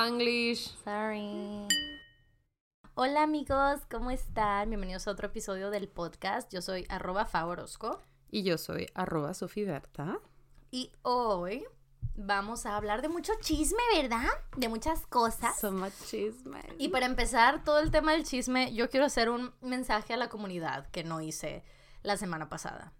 Spanglish. Sorry. Hola amigos, ¿cómo están? Bienvenidos a otro episodio del podcast. Yo soy arroba favorosco Y yo soy arroba sofiberta. y hoy vamos a hablar de mucho chisme, ¿verdad? De muchas cosas. So much chisme. Y para empezar todo el tema del chisme, yo quiero hacer un mensaje a la comunidad que no hice la semana pasada.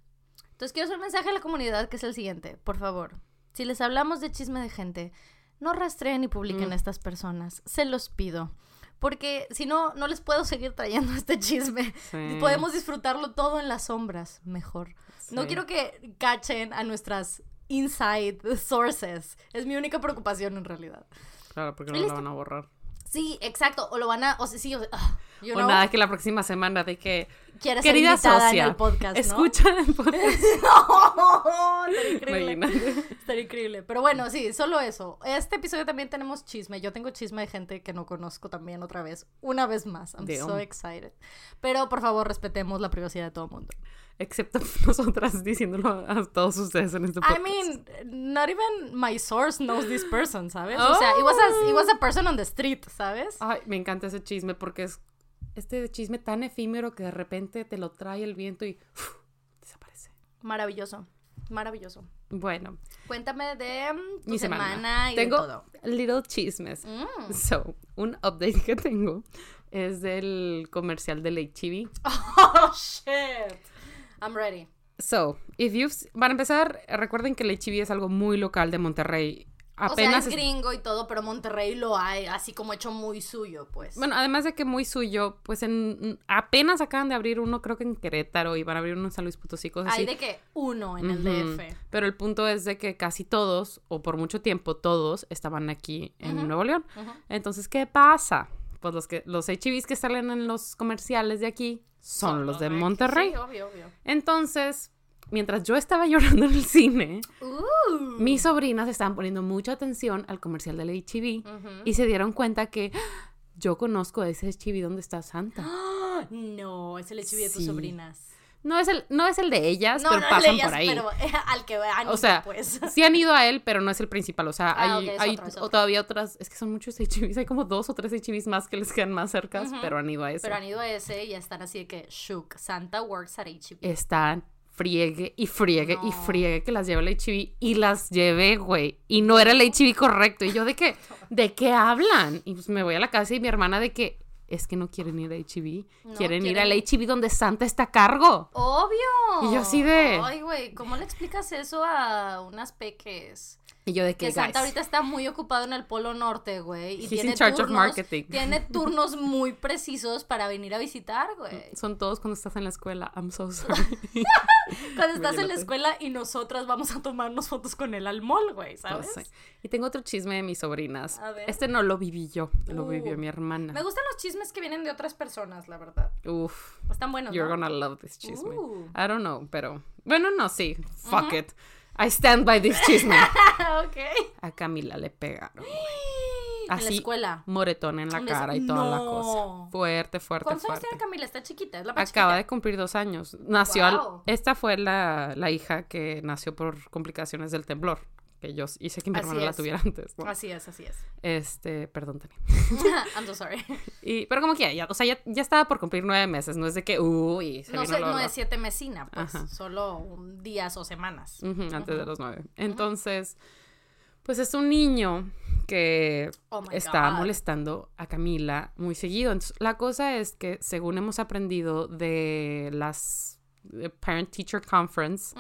Entonces quiero hacer un mensaje a la comunidad que es el siguiente. Por favor, si les hablamos de chisme de gente, no rastreen y publiquen Mm. a estas personas. Se los pido. Porque si no, no les puedo seguir trayendo este chisme. Sí. Podemos disfrutarlo todo en las sombras, mejor. No quiero que cachen a nuestras inside sources. Es mi única preocupación en realidad. Claro, porque no lo listo. van a borrar. Sí, exacto. O lo van a. O sea, sí, o ah, you O know, nada, que la próxima semana de que. quieres ser Querida invitada socia, en el podcast. ¿no? escucha el podcast. no, estaría increíble. Estaría increíble. Pero bueno, sí, solo eso. Este episodio también tenemos chisme. Yo tengo chisme de gente que no conozco también otra vez. Una vez más. I'm Damn. so excited. Pero por favor, respetemos la privacidad de todo el mundo. Excepto nosotras diciéndolo a todos ustedes en este podcast. I mean, not even my source knows this person, ¿sabes? O sea, it was, a, it was a person on the street, ¿sabes? Ay, me encanta ese chisme porque es este chisme tan efímero que de repente te lo trae el viento y desaparece. Maravilloso. Maravilloso. Bueno, Cuéntame de mm, mi semana, semana. y tengo de todo. little chismes. Mm. So, un update que tengo es del comercial del HEB. Oh, shit. I'm ready. So, if you've... Para empezar, recuerden que el HEB es algo muy local de Monterrey. o sea, Apenas... es gringo y todo, pero Monterrey lo hay así como hecho muy suyo, pues. Bueno, además de que muy suyo, pues en apenas acaban de abrir uno, creo que en Querétaro, y van a abrir uno en San Luis Potosí, cosas así. hay de que uno en el. DF. Pero el punto es de que casi todos, o por mucho tiempo todos, estaban aquí en. Nuevo León. Entonces, ¿qué pasa? Pues los que los HEBs que salen en los comerciales de aquí son, los de Monterrey. Sí, obvio, obvio. Entonces, mientras yo estaba llorando en el cine, Uh. mis sobrinas estaban poniendo mucha atención al comercial del HEB Ujú. y se dieron cuenta que ¡Ah! yo conozco ese HEB donde está Santa. No, es el HIV de tus sobrinas. No es el, no es el de ellas, No, pero no pasan por ahí. pero eh, al que vean, O sea, pues. sí han ido a él, pero no es el principal. O sea, Ah, hay, hay otro, o todavía otras. Es que son muchos HEBs. Hay como dos o tres HEBs más que les quedan más cercas, Ujú. pero han ido a ese. Pero han ido a ese y ya están así de que shook. Santa works at HB. Están friegue y friegue y friegue que las lleva el HEB y las llevé, güey. Y no era el HEB correcto. Y yo de que, ¿de qué hablan? Y pues me voy a la casa y mi hermana de que es que no quieren ir a HEB. No, quieren, ir quieren- al HEB donde Santa está a cargo. Obvio. Y yo así de- Ay, güey, ¿cómo le explicas eso a unas peques? Y yo de que, Que Santa guys, ahorita está muy ocupado en el Polo Norte, güey. Y tiene in charge of turnos, marketing. Tiene turnos muy precisos para venir a visitar, güey. son todos cuando estás en la escuela. I'm so sorry. Cuando estás en la escuela y nosotras vamos a tomarnos fotos con él al mall, güey, No ¿sabes? sé. Y tengo otro chisme de mis sobrinas. A ver. Este no lo viví yo, lo Uh. vivió mi hermana. Me gustan los chismes que vienen de otras personas, la verdad. Uf, Están buenos, you're ¿no? gonna love this chisme. Uh. I don't know, pero bueno, no, sí, fuck it. I stand by this chisme. A Camila le pegaron. En la Así, escuela. moretón en la cara y toda la cosa. Fuerte, fuerte, ¿Cuántos años tiene Camila? Está chiquita, es la más Acaba chiquita. de cumplir dos años. Nació al-. Esta fue la, la hija que nació por complicaciones del temblor. Que yo hice que mi Así hermana la tuviera antes. ¿no? Así es, así es. Este, perdón, Tania. I'm so sorry. Y, pero como que ya, o sea, ya, ya estaba por cumplir nueve meses, no es de que, uy, se No, vino sé, luego, no es siete mesina, pues. Ajá. Solo días o semanas. Antes de los nueve. Entonces, pues es un niño que Oh está God. molestando a Camila muy seguido. Entonces, la cosa es que, según hemos aprendido de las Parent Teacher Conference,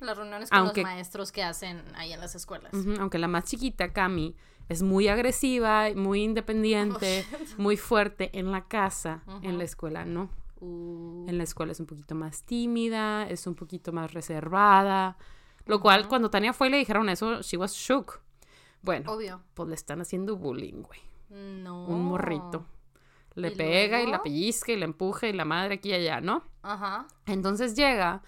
Las reuniones con Aunque- los maestros que hacen ahí en las escuelas. aunque la más chiquita, Cami, es muy agresiva, muy independiente, muy fuerte en la casa, en la escuela no. Uh, En la escuela es un poquito más tímida, es un poquito más reservada. Lo cual, cuando Tania fue y le dijeron eso, she was shook. Bueno, obvio. pues le están haciendo bullying, güey. No. Un morrito. Le ¿Y pega y la luego? pellizca y la empuja y la madre aquí y allá, ¿no? Ajá. Entonces llega.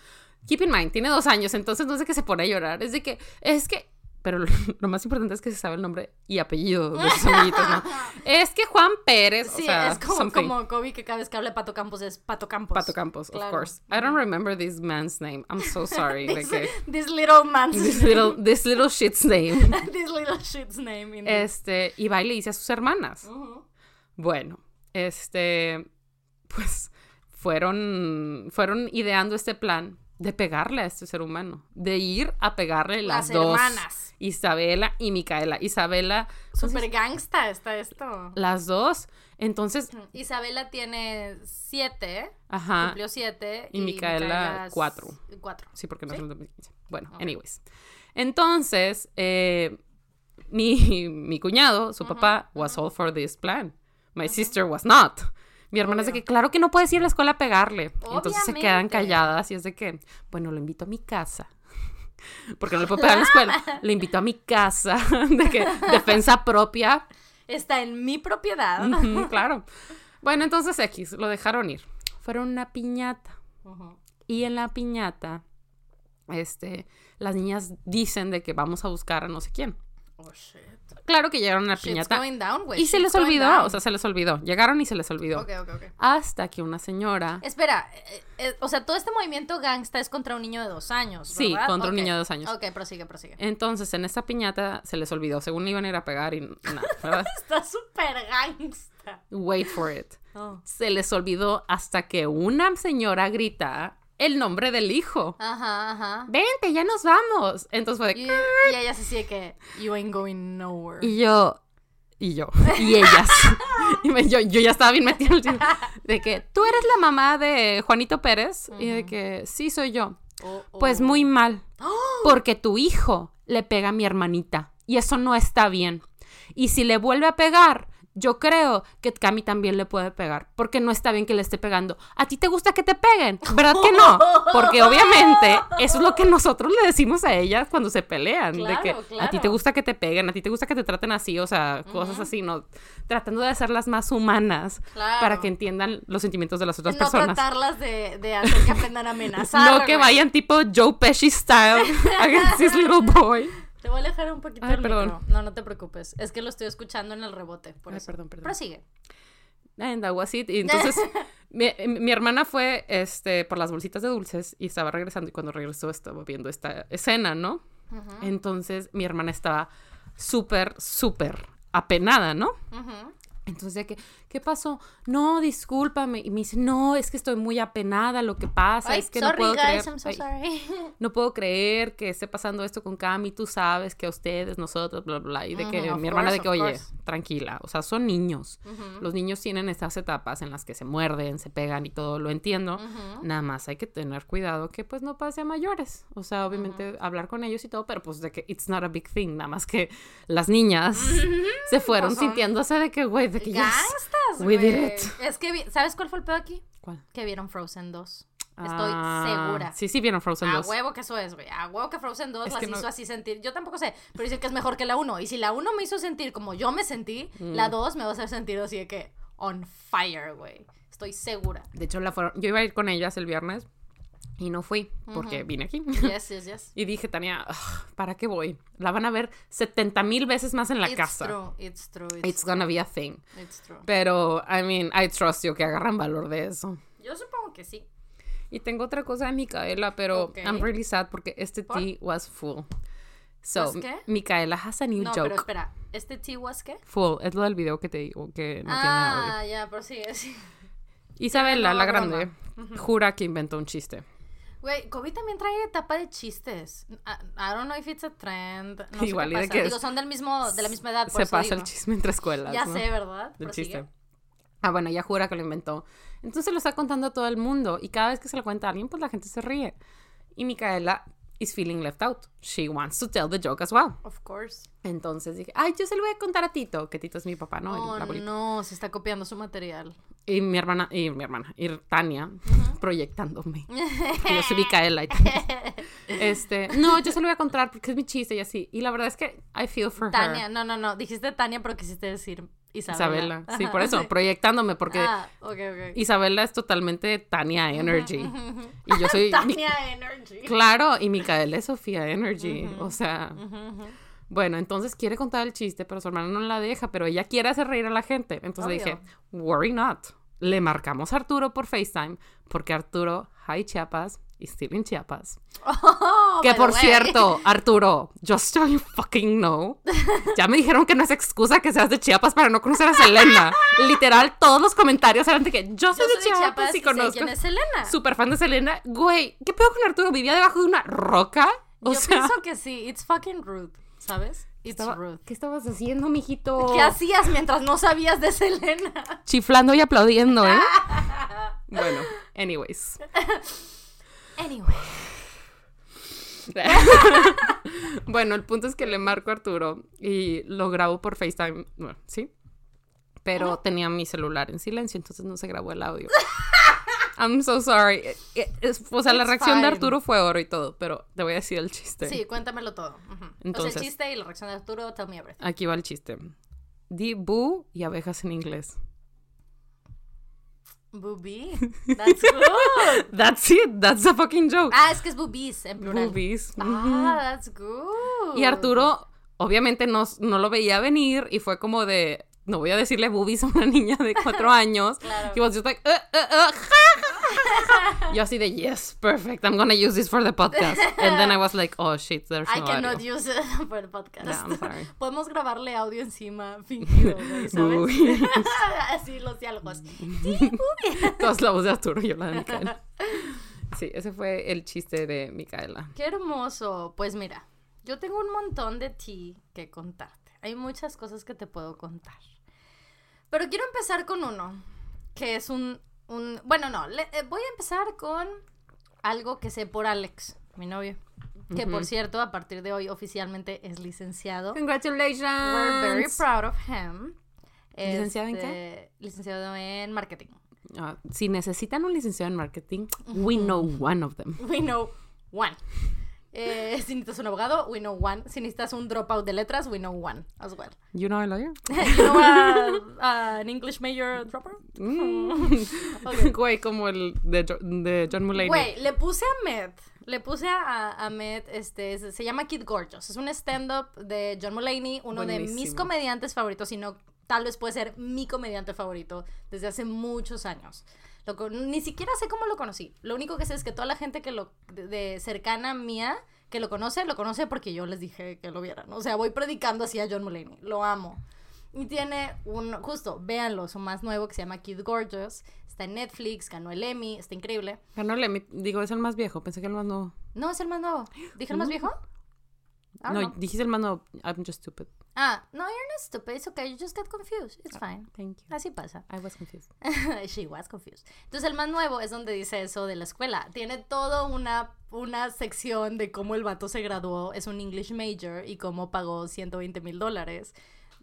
Keep in mind, tiene dos años, entonces no es de que se pone a llorar, es de que, es que, pero lo, lo más importante es que se sabe el nombre y apellido de sus amiguitos, ¿no? Es que Juan Pérez, o Sí, sea, es como, como Kobe que cada vez que habla de Pato Campos es Pato Campos. Pato Campos, of Claro. course. I don't remember this man's name. I'm so sorry. This, que- this little man's this little, this little shit's name. this little shit's name. indeed. Este, y va y le dice a sus hermanas. Ujú. Bueno, este, pues fueron, fueron ideando este plan de pegarle a este ser humano, de ir a pegarle las, Las dos. hermanas. Isabela y Micaela. Isabela, Super gangsta está esto. las dos. Entonces, Isabela tiene siete, ajá. cumplió siete. Y Micaela, cuatro. Cuatro. Sí, porque no ¿Sí? es el 2015. Bueno, anyways. Entonces, eh, mi, mi cuñado, su papá, was all for this plan. My sister was not. Mi hermana es de Obvio. que, claro que no puedes ir a la escuela a pegarle. Entonces se quedan Obviamente. calladas y es de que, bueno, lo invito a mi casa. Porque no le puedo pegar en la escuela. Le invito a mi casa. De que, defensa propia. Está en mi propiedad. Claro. Bueno, entonces X, lo dejaron ir. Fueron una piñata. Y en la piñata, este, las niñas dicen de que vamos a buscar a no sé quién. Oh, shit. Claro que llegaron a la piñata down, y se les olvidó, down. o sea, se les olvidó. Llegaron y se les olvidó. Ok, ok, ok. Hasta que una señora, Espera, eh, eh, o sea, todo este movimiento gangsta es contra un niño de dos años, Sí, ¿verdad? contra un niño de dos años. Ok, prosigue, prosigue. entonces en esa piñata se les olvidó, según le iban a ir a pegar y nada, ¿verdad? Está súper gangsta. Wait for it. Oh. Se les olvidó hasta que una señora grita el nombre del hijo. Ajá, ajá. Vente, ya nos vamos. Entonces fue de, Y, y ella se sigue que, you ain't going nowhere. Y yo, y yo, y ellas. y me- yo, yo ya estaba bien metida. De que, ¿tú eres la mamá de Juanito Pérez? Y de que, sí, soy yo. Oh, oh. Pues muy mal. Porque tu hijo le pega a mi hermanita. Y eso no está bien. Y si le vuelve a pegar, yo creo que Cami también le puede pegar. Porque no está bien que le esté pegando. ¿A ti te gusta que te peguen? ¿Verdad que no? Porque obviamente eso es lo que nosotros le decimos a ellas cuando se pelean. de que Claro, a ti te gusta que te peguen, a ti te gusta que te traten así, o sea, cosas así, ¿no? Tratando de hacerlas más humanas Claro. para que entiendan los sentimientos de las otras no personas. tratarlas de, de hacer que aprendan a amenazar. No que vayan tipo Joe Pesci style against this little boy. Te voy a alejar un poquito Ay, el perdón. micro. No, no te preocupes. Es que lo estoy escuchando en el rebote. Por Ay, eso. perdón, perdón. Prosigue. And that was it. Y entonces, mi, mi hermana fue este, por las bolsitas de dulces y estaba regresando. Y cuando regresó, estaba viendo esta escena, ¿no? Entonces, mi hermana estaba súper, súper apenada, ¿no? ujú. Entonces, de que, ¿qué pasó? No, discúlpame. Y me dice, no, es que estoy muy apenada. Lo que pasa Ay, es que sorry, no puedo guys, creer. I'm so Ay, sorry. no puedo creer que esté pasando esto con Cami, tú sabes que a ustedes, nosotros, bla, bla, bla. Y de que mi hermana de que, oye, course. Tranquila, o sea, son niños. Los niños tienen estas etapas en las que se muerden, se pegan y todo, lo entiendo. Nada más hay que tener cuidado que pues no pase a mayores. O sea, obviamente hablar con ellos y todo, pero pues de que it's not a big thing. Nada más que las niñas se fueron Pues son sintiéndose de que, güey, de que ya... We did güey. it. Es que, vi- ¿sabes cuál fue el pedo aquí? ¿Cuál? Que vieron Frozen 2. Estoy Ah, segura. Sí, sí, vieron Frozen A 2. huevo que eso es, güey. A huevo que Frozen 2 Es las que no- hizo así sentir. Yo tampoco sé, pero dicen que es mejor que la 1. Y si la 1 me hizo sentir como yo me sentí, Mm. la 2 me va a hacer sentir así de que on fire, güey. Estoy segura. De hecho, la fueron... yo iba a ir con ellas el viernes y no fui porque vine aquí. Yes, yes, yes. Y dije, Tania, "Ugh, ¿para qué voy? La van a ver 70 mil veces más en la it's casa. True, it's true, it's, It's gonna be a thing. true, it's true. Pero, I mean, I trust you que agarran valor de eso. Yo supongo que sí. Y tengo otra cosa de Micaela, pero. I'm really sad porque este ¿Por? tea was full. So, ¿Was qué? Micaela has a new No, pero joke. espera. ¿Este tea was qué? Full. Es lo del video que te digo que no tiene ah, ya, pero sí, sí. Isabela, la grande, jura que inventó un chiste. Güey, Kobe también trae etapa de chistes. I, I don't know if it's a trend. No Igual, sé de que Digo, son del mismo, de la misma edad, por Se eso pasa digo. el chisme entre escuelas. Ya ¿no? sé, ¿verdad? Del Prosigue. chiste. Ah, bueno, ella jura que lo inventó. Entonces lo está contando a todo el mundo. Y cada vez que se lo cuenta a alguien, pues la gente se ríe. Y Micaela is feeling left out. She wants to tell the joke as well. Of course. Entonces dije, ay, yo se lo voy a contar a Tito, que Tito es mi papá, ¿no? Oh, no, se está copiando su material. Y mi hermana, y mi hermana, y Tania, proyectándome. Porque yo soy Micaela y Tania. Este, no, yo se lo voy a contar porque es mi chiste y así. Y la verdad es que I feel for Tania, her. no, no, no. Dijiste Tania, pero quisiste decir Isabela. Isabela. Sí, por eso, proyectándome, porque Ah. Isabela es totalmente Tania Energy. Y yo soy. mi- Tania Energy. Claro, y Micaela es Sofía Energy. O sea. Bueno, entonces quiere contar el chiste, pero su hermana no la deja, pero ella quiere hacer reír a la gente. Entonces Obvio. dije, worry not. Le marcamos a Arturo por FaceTime, porque Arturo, hi Chiapas, y still in Chiapas. Oh, que por cierto, Arturo, just so you fucking know, ya me dijeron que no es excusa que seas de Chiapas para no conocer a Selena. Literal, todos los comentarios eran de que yo Yo soy soy de Chiapas, y conozco. quién es Selena. Súper fan de Selena. Güey, ¿qué pedo con Arturo? ¿Vivía debajo de una roca? O Yo sea, pienso que sí. It's fucking rude, ¿sabes? It's estaba- rude. ¿qué estabas haciendo, mijito? ¿Qué hacías mientras no sabías de Selena? Chiflando y aplaudiendo, ¿eh? bueno, anyways. Anyway. bueno, el punto es que le marco a Arturo y lo grabo por FaceTime, bueno, ¿sí? Pero tenía mi celular en silencio, entonces no se grabó el audio. I'm so sorry. Eh, eh, o sea, la reacción de. Arturo fue oro y todo, pero te voy a decir el chiste. Sí, cuéntamelo todo. Entonces- sea, el chiste y la reacción de Arturo, tell me everything. Aquí va el chiste. Di boo y abejas en inglés. Booby. That's good. That's it, that's a fucking joke. ah, es que es boobies en plural. Boobies. Ah, that's good. Y Arturo, obviamente, no, no lo veía venir y fue como de. No voy a decirle boobies a una niña de cuatro años. Claro. He was just like, "Uh, uh, uh, ja, ja, ja, ja". Yo así de, yes, perfect, I'm gonna use this for the podcast. And then I was like, oh shit, there's I no cannot audio. use it for el podcast. Yeah, I'm sorry. Podemos grabarle audio encima fingido, güey, ¿sabes? Así los diálogos. Todas la voz de Arturo y yo la de Micaela. Sí, ese fue el chiste de Micaela. Qué hermoso. Pues mira, yo tengo un montón de ti que contarte. Hay muchas cosas que te puedo contar. Pero quiero empezar con uno, que es un... un bueno, no, le- eh, voy a empezar con algo que sé por Alex, mi novio. Que por cierto, a partir de hoy oficialmente es licenciado. Congratulations. We're very proud of him. ¿Licenciado en qué? Este, Licenciado en marketing. Ah, si necesitan un licenciado en marketing, we know one of them. We know one. Eh, si necesitas un abogado, we know one. Si necesitas un dropout de letras, we know one as well. You know a lawyer? you know a- a- an English major dropout? Mm. Güey, como el de, de John Mulaney. Güey, le puse a Met. Le puse a, a este, se llama Kid Gorgeous. Es un stand-up de John Mulaney, uno de mis Buenísimo. comediantes favoritos, si no, tal vez puede ser mi comediante favorito desde hace muchos años. Lo ni siquiera sé cómo lo conocí. Lo único que sé es que toda la gente que lo, de, de cercana mía que lo conoce, lo conoce porque yo les dije que lo vieran. O sea, voy predicando así a John Mulaney. Lo amo. Y tiene un, justo, véanlo, su más nuevo que se llama Kid Gorgeous. Está en Netflix, ganó el Emmy, está increíble. Ganó el Emmy. Digo, es el más viejo. Pensé que el más nuevo. No, es el más nuevo. ¿Dije el más viejo? Don't No, dijiste el más nuevo. I'm just stupid. Ah, no, you're not stupid. It's okay. You just get confused. It's fine. Thank you. Así pasa. I was confused. She was confused. Entonces el más nuevo es donde dice eso de la escuela. Tiene toda una, una sección de cómo el vato se graduó, es un English major y cómo pagó 120 mil dólares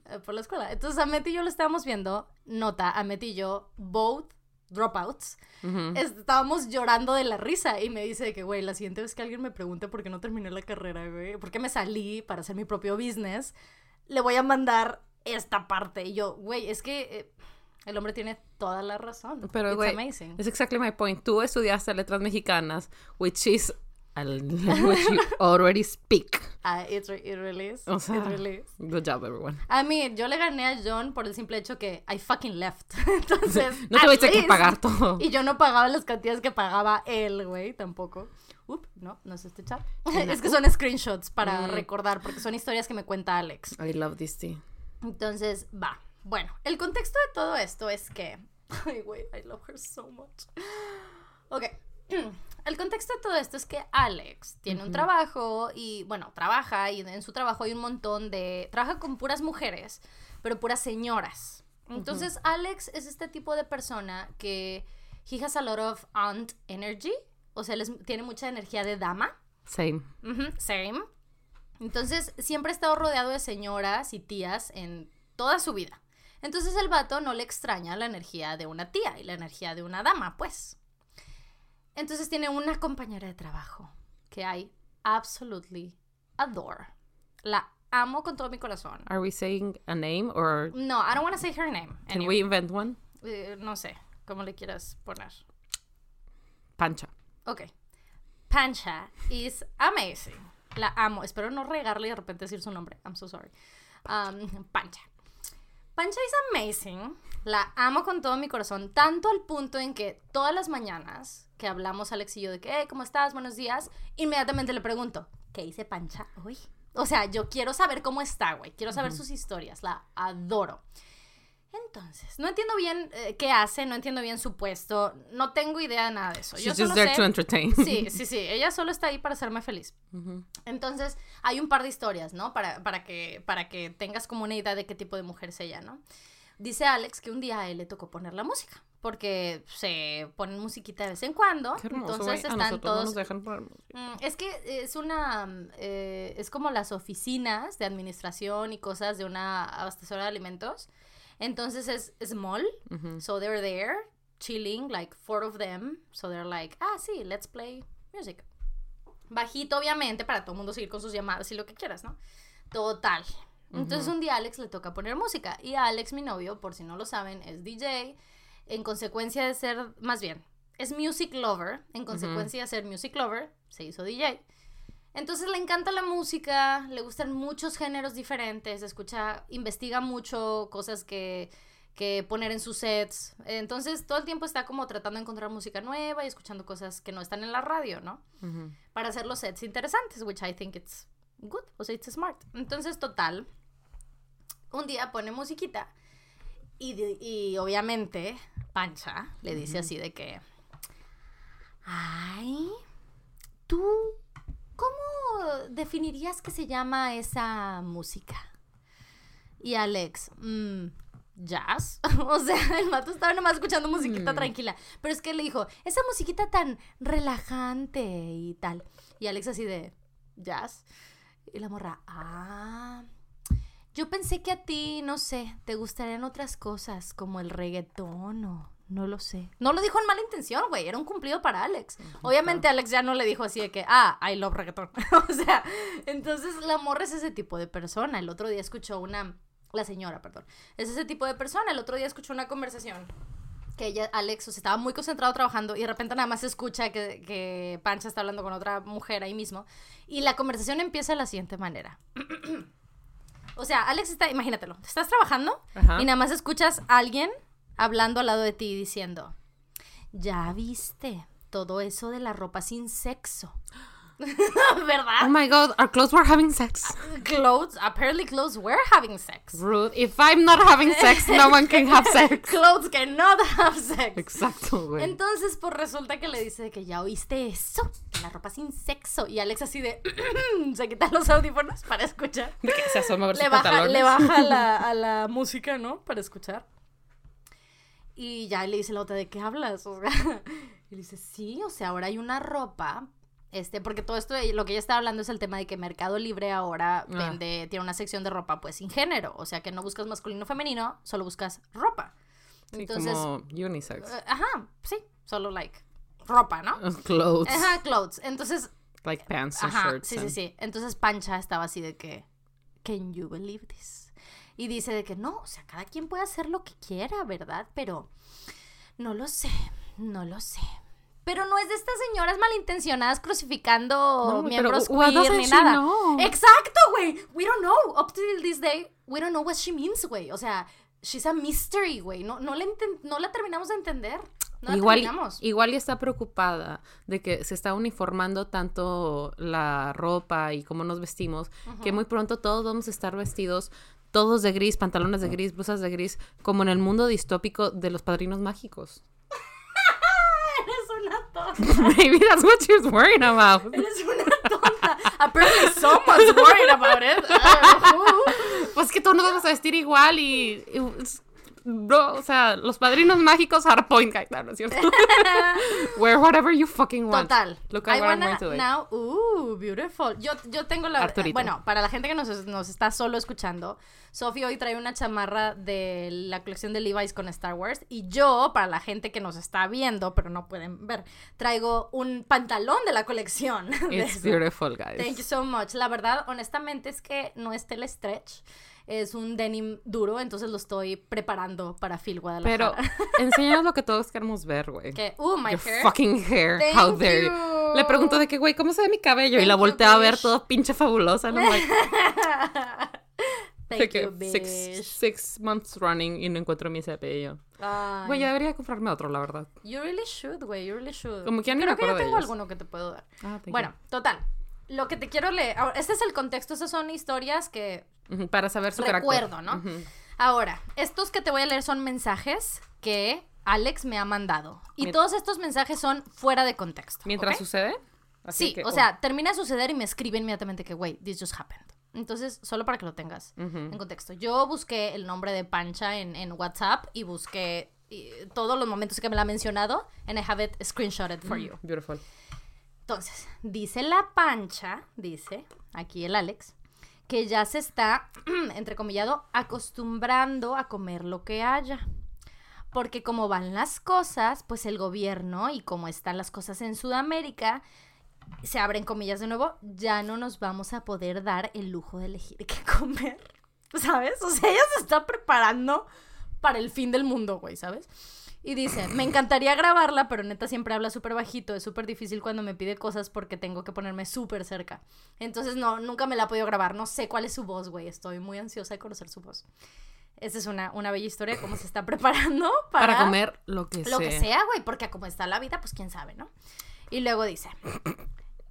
eh, por la escuela. Entonces Amet y yo lo estábamos viendo. Nota, Amet y yo, both dropouts. Ujú. Estábamos llorando de la risa y me dice que, güey, la siguiente vez que alguien me pregunte por qué no terminé la carrera, güey, por qué me salí para hacer mi propio business, le voy a mandar esta parte. Y yo, güey, es que eh, el hombre tiene toda la razón. Pero, It's güey, amazing. es exactly my point. Tú estudiaste letras mexicanas, which is a language you already speak. Ah, it, re- it really is. O sea, it really is. good job, everyone. I mean, yo le gané a John por el simple hecho que I fucking left. Entonces, No tuviste que pagar todo. Y yo no pagaba las cantidades que pagaba él, güey, tampoco. Up, no, no es este chat. es que son screenshots para Mm. recordar, porque son historias que me cuenta Alex. I love this tea. Entonces, va. Bueno, el contexto de todo esto es que. Ay, güey, I love her so much. Ok. El contexto de todo esto es que Alex tiene un trabajo y, bueno, trabaja y en su trabajo hay un montón de... Trabaja con puras mujeres, pero puras señoras. Entonces, Alex es este tipo de persona que he has a lot of aunt energy, o sea, él es- tiene mucha energía de dama. Same. Same. Entonces, siempre ha estado rodeado de señoras y tías en toda su vida. Entonces, el vato no le extraña la energía de una tía y la energía de una dama, pues. Entonces, tiene una compañera de trabajo que I absolutely adore. La amo con todo mi corazón. Are we saying a name or No, I don't want to say her name. can we invent one? eh, no sé, cómo le quieras poner. Pancha. Ok. Pancha is amazing. La amo. Espero no regarle y de repente decir su nombre. I'm so sorry. Um, Pancha. Pancha is amazing. La amo con todo mi corazón. Tanto al punto en que todas las mañanas que hablamos Alex y yo de que, hey, ¿cómo estás? Buenos días. Inmediatamente le pregunto, ¿qué hice Pancha hoy? O sea, yo quiero saber cómo está, güey. Quiero saber sus historias. La adoro. Entonces, no entiendo bien eh, qué hace, no entiendo bien su puesto, no tengo idea de nada de eso. Yo She's just solo there sé- to entertain. Sí, sí, sí, ella solo está ahí para hacerme feliz. Entonces, hay un par de historias, ¿no? Para, para, que, para que tengas como una idea de qué tipo de mujer es ella, ¿no? Dice Alex que un día a él le tocó poner la música, porque se ponen musiquita de vez en cuando. Qué hermoso, entonces. A están no todos nos dejan poner música. Mm, Es que es una, eh, es como las oficinas de administración y cosas de una abastecedora de alimentos. Entonces es small, so they're there, chilling, like four of them. So they're like, ah, sí, let's play music. Bajito, obviamente, para todo el mundo seguir con sus llamadas y lo que quieras, ¿no? Total. Entonces un día a Alex le toca poner música. Y a Alex, mi novio, por si no lo saben, es DJ. En consecuencia de ser, más bien, es music lover. En consecuencia de ser music lover, se hizo DJ. Entonces le encanta la música, le gustan muchos géneros diferentes, escucha, investiga mucho cosas que, que poner en sus sets. Entonces todo el tiempo está como tratando de encontrar música nueva y escuchando cosas que no están en la radio, ¿no? Para hacer los sets interesantes, which I think it's good, o sea, it's smart. Entonces, total, un día pone musiquita y, y obviamente Pancha le dice así de que, ay, ¿tú cómo definirías que se llama esa música? Y Alex, "Mm, jazz. o sea, el mato estaba nomás escuchando musiquita Mm. tranquila. Pero es que le dijo, esa musiquita tan relajante y tal. Y Alex así de, jazz. Y la morra, ah. Yo pensé que a ti, no sé, te gustarían otras cosas como el reggaetón o no lo sé. No lo dijo en mala intención, güey. Era un cumplido para Alex. Obviamente Alex ya no le dijo así de que, ah, I love reggaetón. o sea, entonces la morra es ese tipo de persona. El otro día escuchó una, la señora, perdón. Es ese tipo de persona. El otro día escuchó una conversación que ella, Alex, o sea, estaba muy concentrado trabajando y de repente nada más se escucha que, que Pancha está hablando con otra mujer ahí mismo. Y la conversación empieza de la siguiente manera. o sea, Alex está, imagínatelo, estás trabajando Ajá. y nada más escuchas a alguien hablando al lado de ti diciendo, ya viste todo eso de la ropa sin sexo. ¿Verdad? Oh my god, our clothes were having sex. Clothes, apparently clothes were having sex. Rude. If I'm not having sex, no one can have sex. Clothes cannot have sex. Exacto, güey. Entonces, pues resulta que le dice que ya oíste eso, la ropa sin sexo. Y Alex así de se quita los audífonos para escuchar. De que se asoma a ver Le baja, le baja la- a la música, ¿no? Para escuchar. Y ya le dice la otra, ¿de qué hablas? O sea, y le dice, sí, o sea, ahora hay una ropa. Este, porque todo esto, lo que ella está hablando es el tema de que Mercado Libre ahora Ah. vende, tiene una sección de ropa pues sin género. O sea que no buscas masculino o femenino, solo buscas ropa. Sí, Entonces, como unisex. eh, ajá, sí, solo like ropa, ¿no? Clothes. Ajá, clothes. Entonces, Like pants and ajá, shirts. sí, sí, sí. Entonces Pancha estaba así de que, can you believe this? Y dice de que no, o sea, cada quien puede hacer lo que quiera, ¿verdad? Pero no lo sé, no lo sé. Pero no es de estas señoras malintencionadas crucificando No, miembros pero queer ni nada. know? Exacto, güey. We don't know. Up to this day, we don't know what she means, güey. O sea, she's a mystery, güey. No, no, no la terminamos de entender. No igual, terminamos. igual y está preocupada de que se está uniformando tanto la ropa y cómo nos vestimos, que muy pronto todos vamos a estar vestidos todos de gris, pantalones de gris, blusas de gris, como en el mundo distópico de los padrinos mágicos. Eres una tonta. Maybe that's what she's worried about. Eres una tonta. Apparently someone's worried about it. Pues que todos nos vamos a vestir igual y... y- no, o sea, los padrinos mágicos are point guy, no, no es cierto. Wear whatever you fucking want. Total. Look I at what I'm wanna going to do. now. Ooh, beautiful. Yo, yo tengo la. Arturito. Bueno, para la gente que nos, nos está solo escuchando, Sophie hoy trae una chamarra de la colección de Levi's con Star Wars. Y yo, para la gente que nos está viendo, pero no pueden ver, traigo un pantalón de la colección. It's beautiful, guys. Thank you so much. La verdad, honestamente, es que no es tele stretch. Es un denim duro, entonces lo estoy preparando para Phil Pero Guadalajara. enséñanos lo que todos queremos ver, güey. que, uh, my Your hair. fucking hair. Thank How dare you. you. Le pregunto de que, güey, ¿cómo se ve mi cabello? y la you, voltea a ver todo pinche fabulosa. I'm like, Thank que you, six, bitch. six months running y no encuentro mi. Ay. Güey, ya debería comprarme otro, la verdad. You really should, güey, you really should. Como que ya ni me Creo que yo de tengo ellos. alguno que te puedo dar. Ah, Bueno, total. Lo que te quiero leer, ahora, este es el contexto, estas son historias que Para saber su recuerdo, carácter. ¿no? Ujú. Ahora, estos que te voy a leer son mensajes que Alex me ha mandado. Y todos estos mensajes son fuera de contexto. Mientras sucede. Así Sí, que, o oh. sea, termina de suceder y me escribe inmediatamente que, güey, this just happened. Entonces, solo para que lo tengas en contexto. Yo busqué el nombre de Pancha en, en WhatsApp y busqué eh, todos los momentos que me la ha mencionado and I have it screenshotted for you. Beautiful. Entonces, dice la pancha, dice aquí el Alex, que ya se está, entrecomillado, acostumbrando a comer lo que haya. Porque como van las cosas, pues el gobierno y como están las cosas en Sudamérica, se abren comillas de nuevo, ya no nos vamos a poder dar el lujo de elegir qué comer. ¿Sabes? O sea, ella se está preparando para el fin del mundo, güey, ¿sabes? Y dice, me encantaría grabarla, pero neta siempre habla súper bajito. Es súper difícil cuando me pide cosas porque tengo que ponerme súper cerca. Entonces, no, nunca me la he podido grabar. No sé cuál es su voz, güey. Estoy muy ansiosa de conocer su voz. Esa es una, una bella historia, cómo se está preparando para, Para, comer lo que lo sea. que sea, güey, porque como está la vida, pues quién sabe, ¿no? Y luego dice.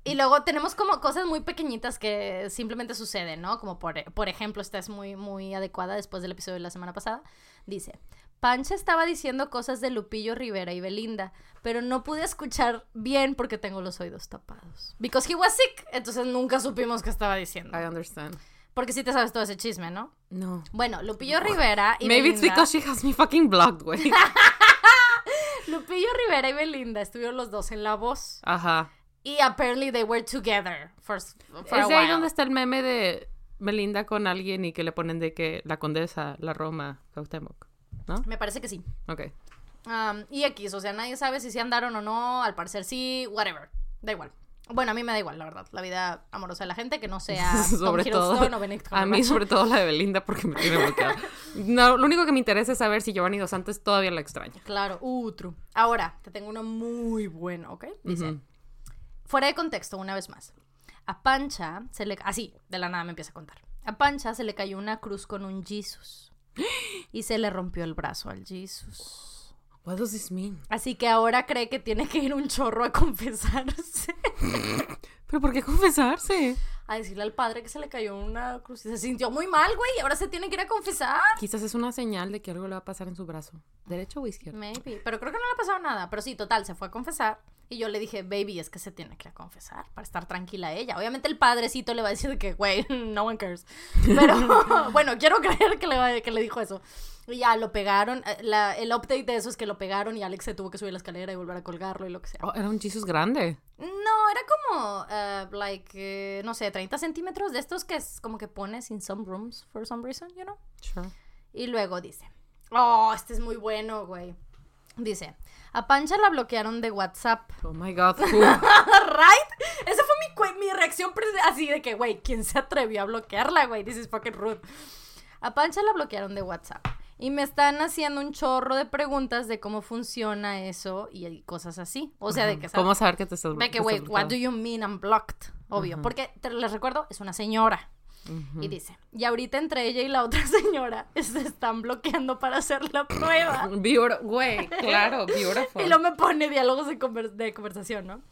Y luego tenemos como cosas muy pequeñitas que simplemente suceden, ¿no? Como por, por ejemplo, esta es muy, muy adecuada después del episodio de la semana pasada. Dice, Pancha estaba diciendo cosas de Lupillo Rivera y Belinda, pero no pude escuchar bien porque tengo los oídos tapados. Because he was sick, entonces nunca supimos qué estaba diciendo. I understand. Porque sí te sabes todo ese chisme, ¿no? No. Bueno, Lupillo Rivera y Maybe it's Belinda... because she has me fucking blocked, güey. Lupillo Rivera y Belinda estuvieron los dos en La Voz. Ajá. Y apparently they were together for, for a Es de ahí donde está el meme de Melinda con alguien y que le ponen de que la condesa, la Roma, Cuauhtémoc. ¿No? Me parece que sí. Ok. Um, y X, o sea, nadie sabe si se andaron o no. Al parecer sí, whatever. Da igual. Bueno, a mí me da igual, la verdad. La vida amorosa de la gente que no sea Tom sobre todo. O Benedict A mí, sobre todo la de Belinda, porque me tiene bloqueada. No, lo único que me interesa es saber si Giovanni Dos Santos todavía la extraña. Claro, uh, true. Ahora, te tengo uno muy bueno, ¿ok? Dice, fuera de contexto, una vez más. A Pancha se le... Así, de la nada me empieza a contar. A Pancha se le cayó una cruz con un Jesus. Y se le rompió el brazo al Jesus. What does this mean? Así que ahora cree que tiene que ir un chorro a confesarse. ¿Pero por qué confesarse? A decirle al padre que se le cayó una cruz. Y se sintió muy mal, güey. y Ahora se tiene que ir a confesar. Quizás es una señal de que algo le va a pasar en su brazo. ¿Derecho o izquierdo? Maybe. Pero creo que no le ha pasado nada. Pero sí, total, se fue a confesar. Y yo le dije, baby, es que se tiene que ir a confesar para estar tranquila ella. Obviamente el padrecito le va a decir de que, güey, no one cares. Pero bueno, quiero creer que le, va- que le dijo eso. Y ya lo pegaron. eh, la- el update de eso es que lo pegaron y Alex se tuvo que subir la escalera y volver a colgarlo y lo que sea. Oh, era un Jesus grande. No, era como, eh, like, eh, no sé, 30 centímetros de estos que es como que pones in some rooms for some reason, you know. Sure. Y luego dice, oh, este es muy bueno, güey. Dice, a Pancha la bloquearon de WhatsApp. Oh my god. who? ¿Right? Esa fue mi, mi reacción así de que, güey, ¿quién se atrevió a bloquearla, güey? This is fucking rude. A Pancha la bloquearon de WhatsApp. Y me están haciendo un chorro de preguntas de cómo funciona eso y cosas así. O sea, de que... ¿Cómo saber que te estás Ve que, güey, what do you mean I'm blocked? Obvio. Porque, te les recuerdo, es una señora. Y dice, y ahorita entre ella y la otra señora se están bloqueando para hacer la prueba. Güey, claro, beautiful. Y luego me pone diálogos de, conver- de conversación, ¿no?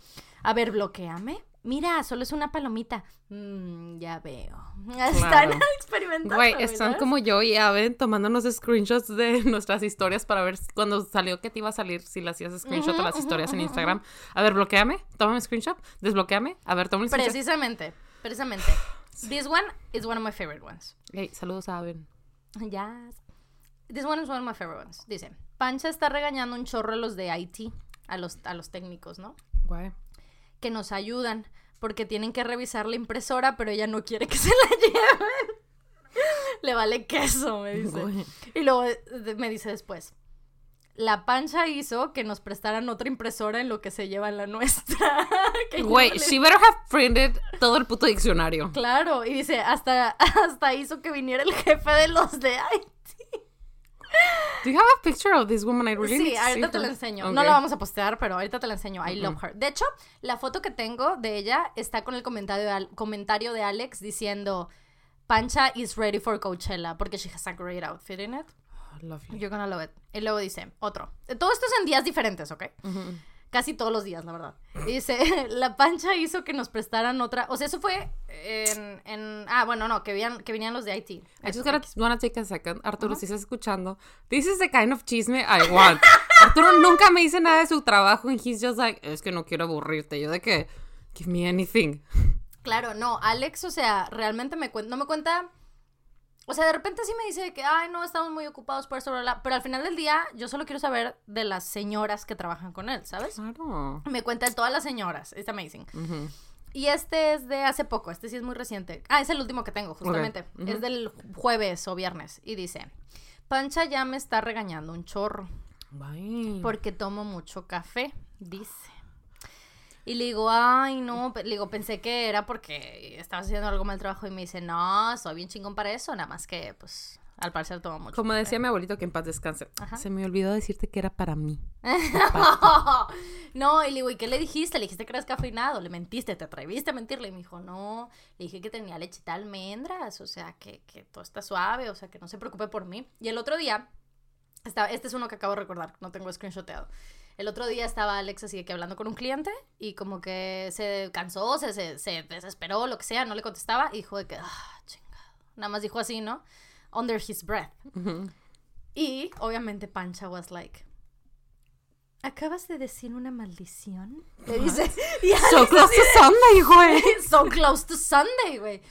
A ver, bloqueame. Mira, solo es una palomita. Mm, ya veo. Están experimentando. Güey, están como yo y Aven tomándonos screenshots de nuestras historias para ver cuando salió que te iba a salir si le hacías screenshot a Ujú, las historias en Instagram. A ver, bloqueame, tómame screenshot, desbloqueame. A ver, tómame screenshot. Precisamente, precisamente. This one is one of my favorite ones. Hey, saludos a Aven. Yes. This one is one of my favorite ones. Dice, Pancha está regañando un chorro a los de IT, a los, a los técnicos, ¿no? Güey. Que nos ayudan porque tienen que revisar la impresora, pero ella no quiere que se la lleven. Le vale queso, me dice. Y luego eh, me dice después, la pancha hizo que nos prestaran otra impresora en lo que se lleva en la nuestra. Güey, le- she better have printed todo el puto diccionario. Claro, y dice, hasta, hasta hizo que viniera el jefe de los de IT. Do you have a picture of this woman? I really Sí, ahorita te la enseño. Okay. No la vamos a postear, pero ahorita te la enseño. I love her. De hecho, la foto que tengo de ella está con el comentario de, Al- comentario de Alex diciendo Pancha is ready for Coachella porque she has a great outfit in it. Oh, lovely. You're gonna love it. Y luego dice, otro. Todo esto es en días diferentes, ¿ok? Ujú. Casi todos los días, la verdad. Y dice, la pancha hizo que nos prestaran otra. O sea, eso fue en. en- ah, bueno, no, que, venían, que venían los de IT. I just gotta, wanna take a second. Arturo, si estás escuchando, this is the kind of chisme I want. Arturo nunca me dice nada de su trabajo and he's just like, es que no quiero aburrirte. Yo de que, give me anything. Claro, no, Alex, o sea, realmente me no me cuenta, o sea, de repente sí me dice que, ay, no, estamos muy ocupados por bla", pero al final del día yo solo quiero saber de las señoras que trabajan con él, ¿sabes? Claro. Me cuenta de todas las señoras, it's amazing. Y este es de hace poco, este sí es muy reciente. Ah, es el último que tengo, justamente. Es del jueves o viernes. Y dice, Pancha ya me está regañando un chorro Bye. porque tomo mucho café, dice. Y le digo, ay, no, le digo, pensé que era porque estaba haciendo algo mal trabajo y me dice, no, soy bien chingón para eso, nada más que, pues, al parecer tomo mucho. Como decía mi abuelito, que en paz descanse. Ajá. Se me olvidó decirte que era para mí. no, y le digo, ¿y qué le dijiste? Le dijiste que eras cafeinado, le mentiste, te atreviste a mentirle. Y me dijo, no, le dije que tenía lechita de almendras, o sea, que, que todo está suave, o sea, que no se preocupe por mí. Y el otro día, estaba, este es uno que acabo de recordar, no tengo screenshoteado. El otro día estaba Alex así de que hablando con un cliente y como que se cansó, se, se, se desesperó, lo que sea, no le contestaba y dijo de que, ah, chingado. Nada más dijo así, ¿no? Under his breath. Y obviamente Pancha was like, ¿acabas de decir una maldición? Le dice, y So close to Sunday, güey. so close to Sunday, güey.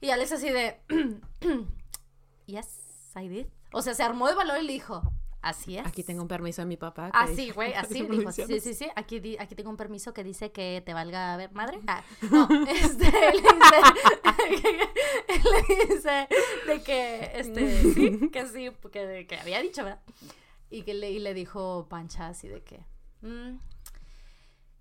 Y Alex así de, yes, I did. O sea, se armó de valor y le dijo, así es. Aquí tengo un permiso de mi papá. que Así, güey, así dijo, sí, sí, sí, aquí, di- aquí tengo un permiso que dice que te valga a ver madre. Ah, no, este, le dice, le dice de que, este, sí, que sí, que, que había dicho, ¿verdad? Y que le, y le dijo Pancha así de que, "Mm,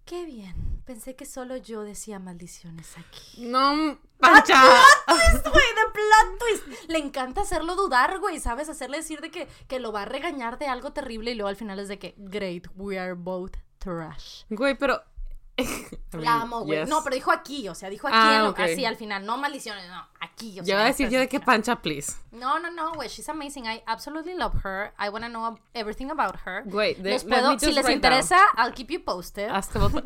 qué bien, pensé que solo yo decía maldiciones aquí. No, pancha. twist, güey, de plot twist. Le encanta hacerlo dudar, güey, ¿sabes? Hacerle decir de que, que lo va a regañar de algo terrible y luego al final es de que, great, we are both trash. Güey, pero. I La amo, güey. yes. No, pero dijo aquí, o sea, dijo aquí, Ah, en- ok. así al final, no maldiciones, no, aquí, o Ya sea. iba a decir yo de que pancha, please. No, no, no, güey, she's amazing. I absolutely love her. I want to know everything about her. Güey, de- Les puedo, si les down. interesa, I'll keep you posted.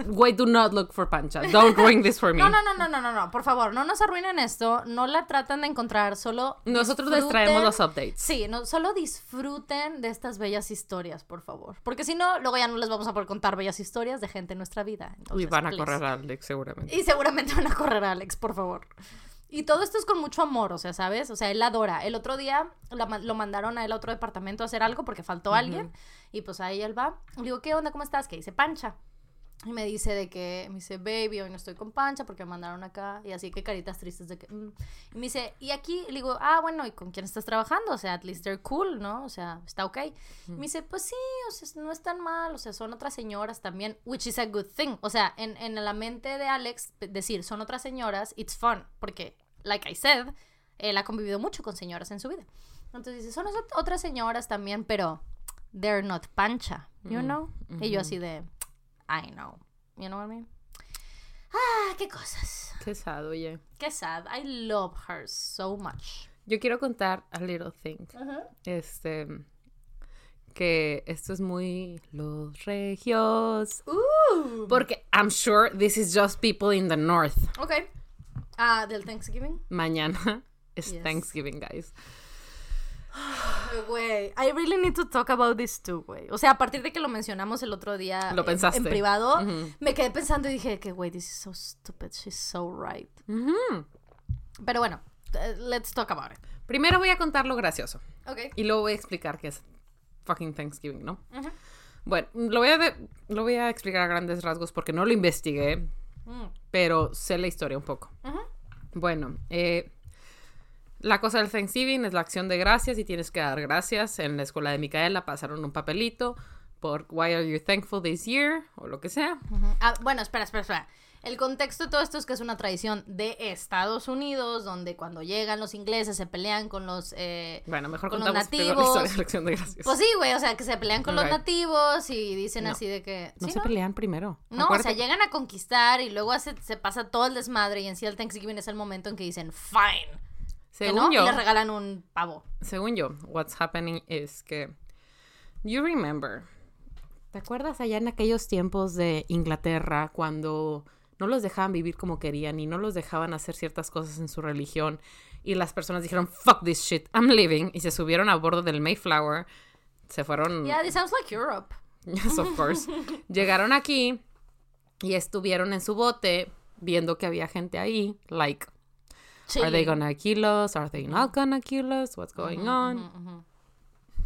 Güey, do not look for pancha. Don't ruin this for me. No, no, no, no, no, no, no, por favor, no nos arruinen esto, no la traten de encontrar, solo Nosotros les traemos los updates. Sí, no, solo disfruten de estas bellas historias, por favor. Porque si no, luego ya no les vamos a poder contar bellas historias de gente en nuestra vida. Y van a please. correr a Alex, seguramente. Y seguramente van a correr a Alex, por favor. Y todo esto es con mucho amor, o sea, ¿sabes? O sea, él adora. El otro día lo mandaron a él a otro departamento a hacer algo porque faltó alguien. Y pues ahí él va. Le digo, ¿qué onda? ¿Cómo estás? Que dice Pancha. Y me dice de que, me dice, baby, hoy no estoy con Pancha porque me mandaron acá. Y así que caritas tristes de que... mm. Y me dice, y aquí, le digo, ah, bueno, ¿y con quién estás trabajando? O sea, at least they're cool, ¿no? O sea, está ok. Y me dice, pues sí, o sea, no es tan mal. O sea, son otras señoras también, which is a good thing. O sea, en, en la mente de Alex, decir, son otras señoras, it's fun. Porque, like I said, él ha convivido mucho con señoras en su vida. Entonces dice, son ot- otras señoras también, pero they're not pancha, you know? Y yo así de, I know, you know what I mean? Ah, qué cosas. Qué sad, oye. Qué sad. I love her so much. Yo quiero contar a little thing. Este. Que esto es muy los regios. Uh. Porque I'm sure this is just people in the north. Ok. Ah, del Thanksgiving. Mañana es Yes. Thanksgiving, guys. Güey, I really need to talk about this too, güey. O sea, a partir de que lo mencionamos el otro día Lo en- pensaste. en, privado, Ujú. me quedé pensando y dije que, güey, this is so stupid, she's so right. Ujú. Pero bueno, eh, let's talk about it. Primero voy a contar lo gracioso. Ok. Y luego voy a explicar qué es fucking Thanksgiving, ¿no? Ujú. Bueno, lo voy, a de- lo voy a explicar a grandes rasgos porque no lo investigué, Mm. pero sé la historia un poco. Bueno, eh, la cosa del Thanksgiving es la acción de gracias y tienes que dar gracias. En la escuela de Micaela pasaron un papelito por Why are you thankful this year o lo que sea. Ujú. Ah, bueno, espera, espera, espera. El contexto de todo esto es que es una tradición de Estados Unidos, donde cuando llegan los ingleses se pelean con los... eh, Bueno, mejor Con los primero la nativos. historia de de gracias. Pues sí, güey, o sea, que se pelean con los nativos y dicen No. así de que... no ¿sí, se pelean primero. No, o Acuérdate sea, llegan a conquistar y luego hace- se pasa todo el desmadre y en sí el Thanksgiving es el momento en que dicen, fine, que Según no, yo, y les regalan un pavo. según yo, what's happening is que you remember. ¿Te acuerdas allá en aquellos tiempos de Inglaterra cuando no los dejaban vivir como querían y no los dejaban hacer ciertas cosas en su religión y las personas dijeron fuck this shit, I'm leaving y se subieron a bordo del Mayflower, se fueron Yeah, this sounds like Europe. Yes, of course. Llegaron aquí y estuvieron en su bote viendo que había gente ahí, like Are they gonna kill us? Are they not gonna kill us? What's going on? Ujú, ujú.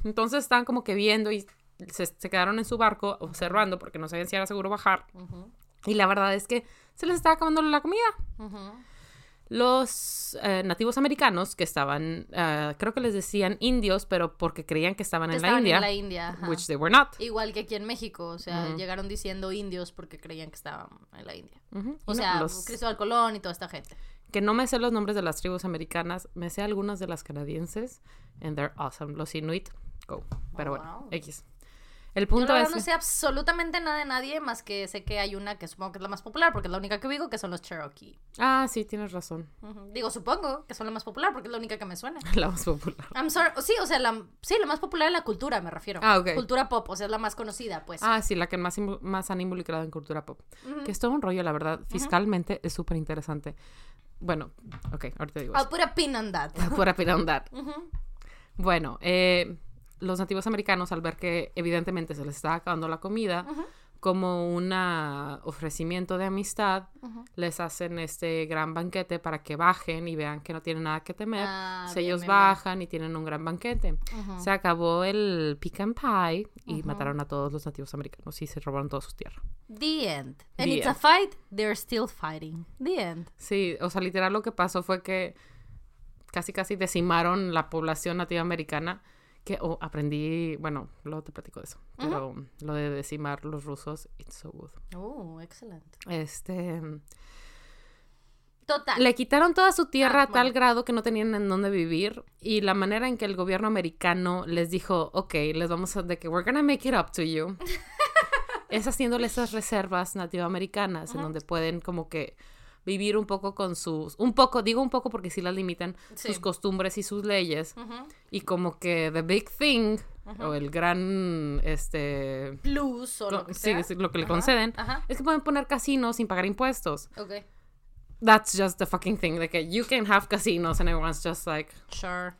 Entonces estaban como que viendo y se, se quedaron en su barco observando porque no sabían si era seguro bajar. Y la verdad es que se les estaba acabando la comida. Los eh, nativos americanos que estaban, eh, creo que les decían indios, pero porque creían que estaban Que en la estaban India, en la India. ajá. which they were not. Igual que aquí en México, o sea, llegaron diciendo indios porque creían que estaban en la India. O no, sea, los- Cristóbal Colón y toda esta gente. Que no me sé los nombres de las tribus americanas, me sé algunas de las canadienses, and they're awesome. Los Inuit, go. Pero Oh, bueno, wow. X. El Yo punto la es no sé absolutamente nada de nadie, más que sé que hay una que supongo que es la más popular, porque es la única que ubico, que son los Cherokee. Ah, sí, tienes razón. Ujú. Digo, supongo que son la más popular, porque es la única que me suena. La más popular. I'm sorry. Sí, o sea, la, sí, la más popular en la cultura, me refiero. Ah, ok. Cultura pop, o sea, es la más conocida, pues. Ah, sí, la que más, más han involucrado en cultura pop. Ujú. Que es todo un rollo, la verdad. Fiscalmente es súper interesante. Bueno, ok, ahorita digo I'll eso. put a pin on that. Por that. Ujú. Bueno, eh, los nativos americanos, al ver que evidentemente se les estaba acabando la comida. Como un ofrecimiento de amistad, les hacen este gran banquete para que bajen y vean que no tienen nada que temer. Ah, Entonces, bien, ellos bien, bien. bajan y tienen un gran banquete. Se acabó el pecan pie y mataron a todos los nativos americanos y se robaron toda su tierra. The end. And The it's a fight, they're still fighting. The end. Sí, o sea, literal lo que pasó fue que casi casi decimaron la población nativa americana. Que oh, aprendí, bueno, luego te platico de eso. Pero lo de decimar los rusos, it's so good. Oh, excelente. Este. Total. Le quitaron toda su tierra Ah, a tal bueno. grado que no tenían en dónde vivir. Y la manera en que el gobierno americano les dijo, ok, les vamos a de que we're gonna make it up to you. es haciéndole esas reservas nativoamericanas en donde pueden como que vivir un poco con sus, un poco, digo un poco porque sí las limitan, Sí. sus costumbres y sus leyes. Y como que the big thing, o el gran, este, Plus o lo que sí, sea. es lo que le conceden, es que pueden poner casinos sin pagar impuestos. Ok. That's just the fucking thing, de que you can have casinos and everyone's just like, Sure.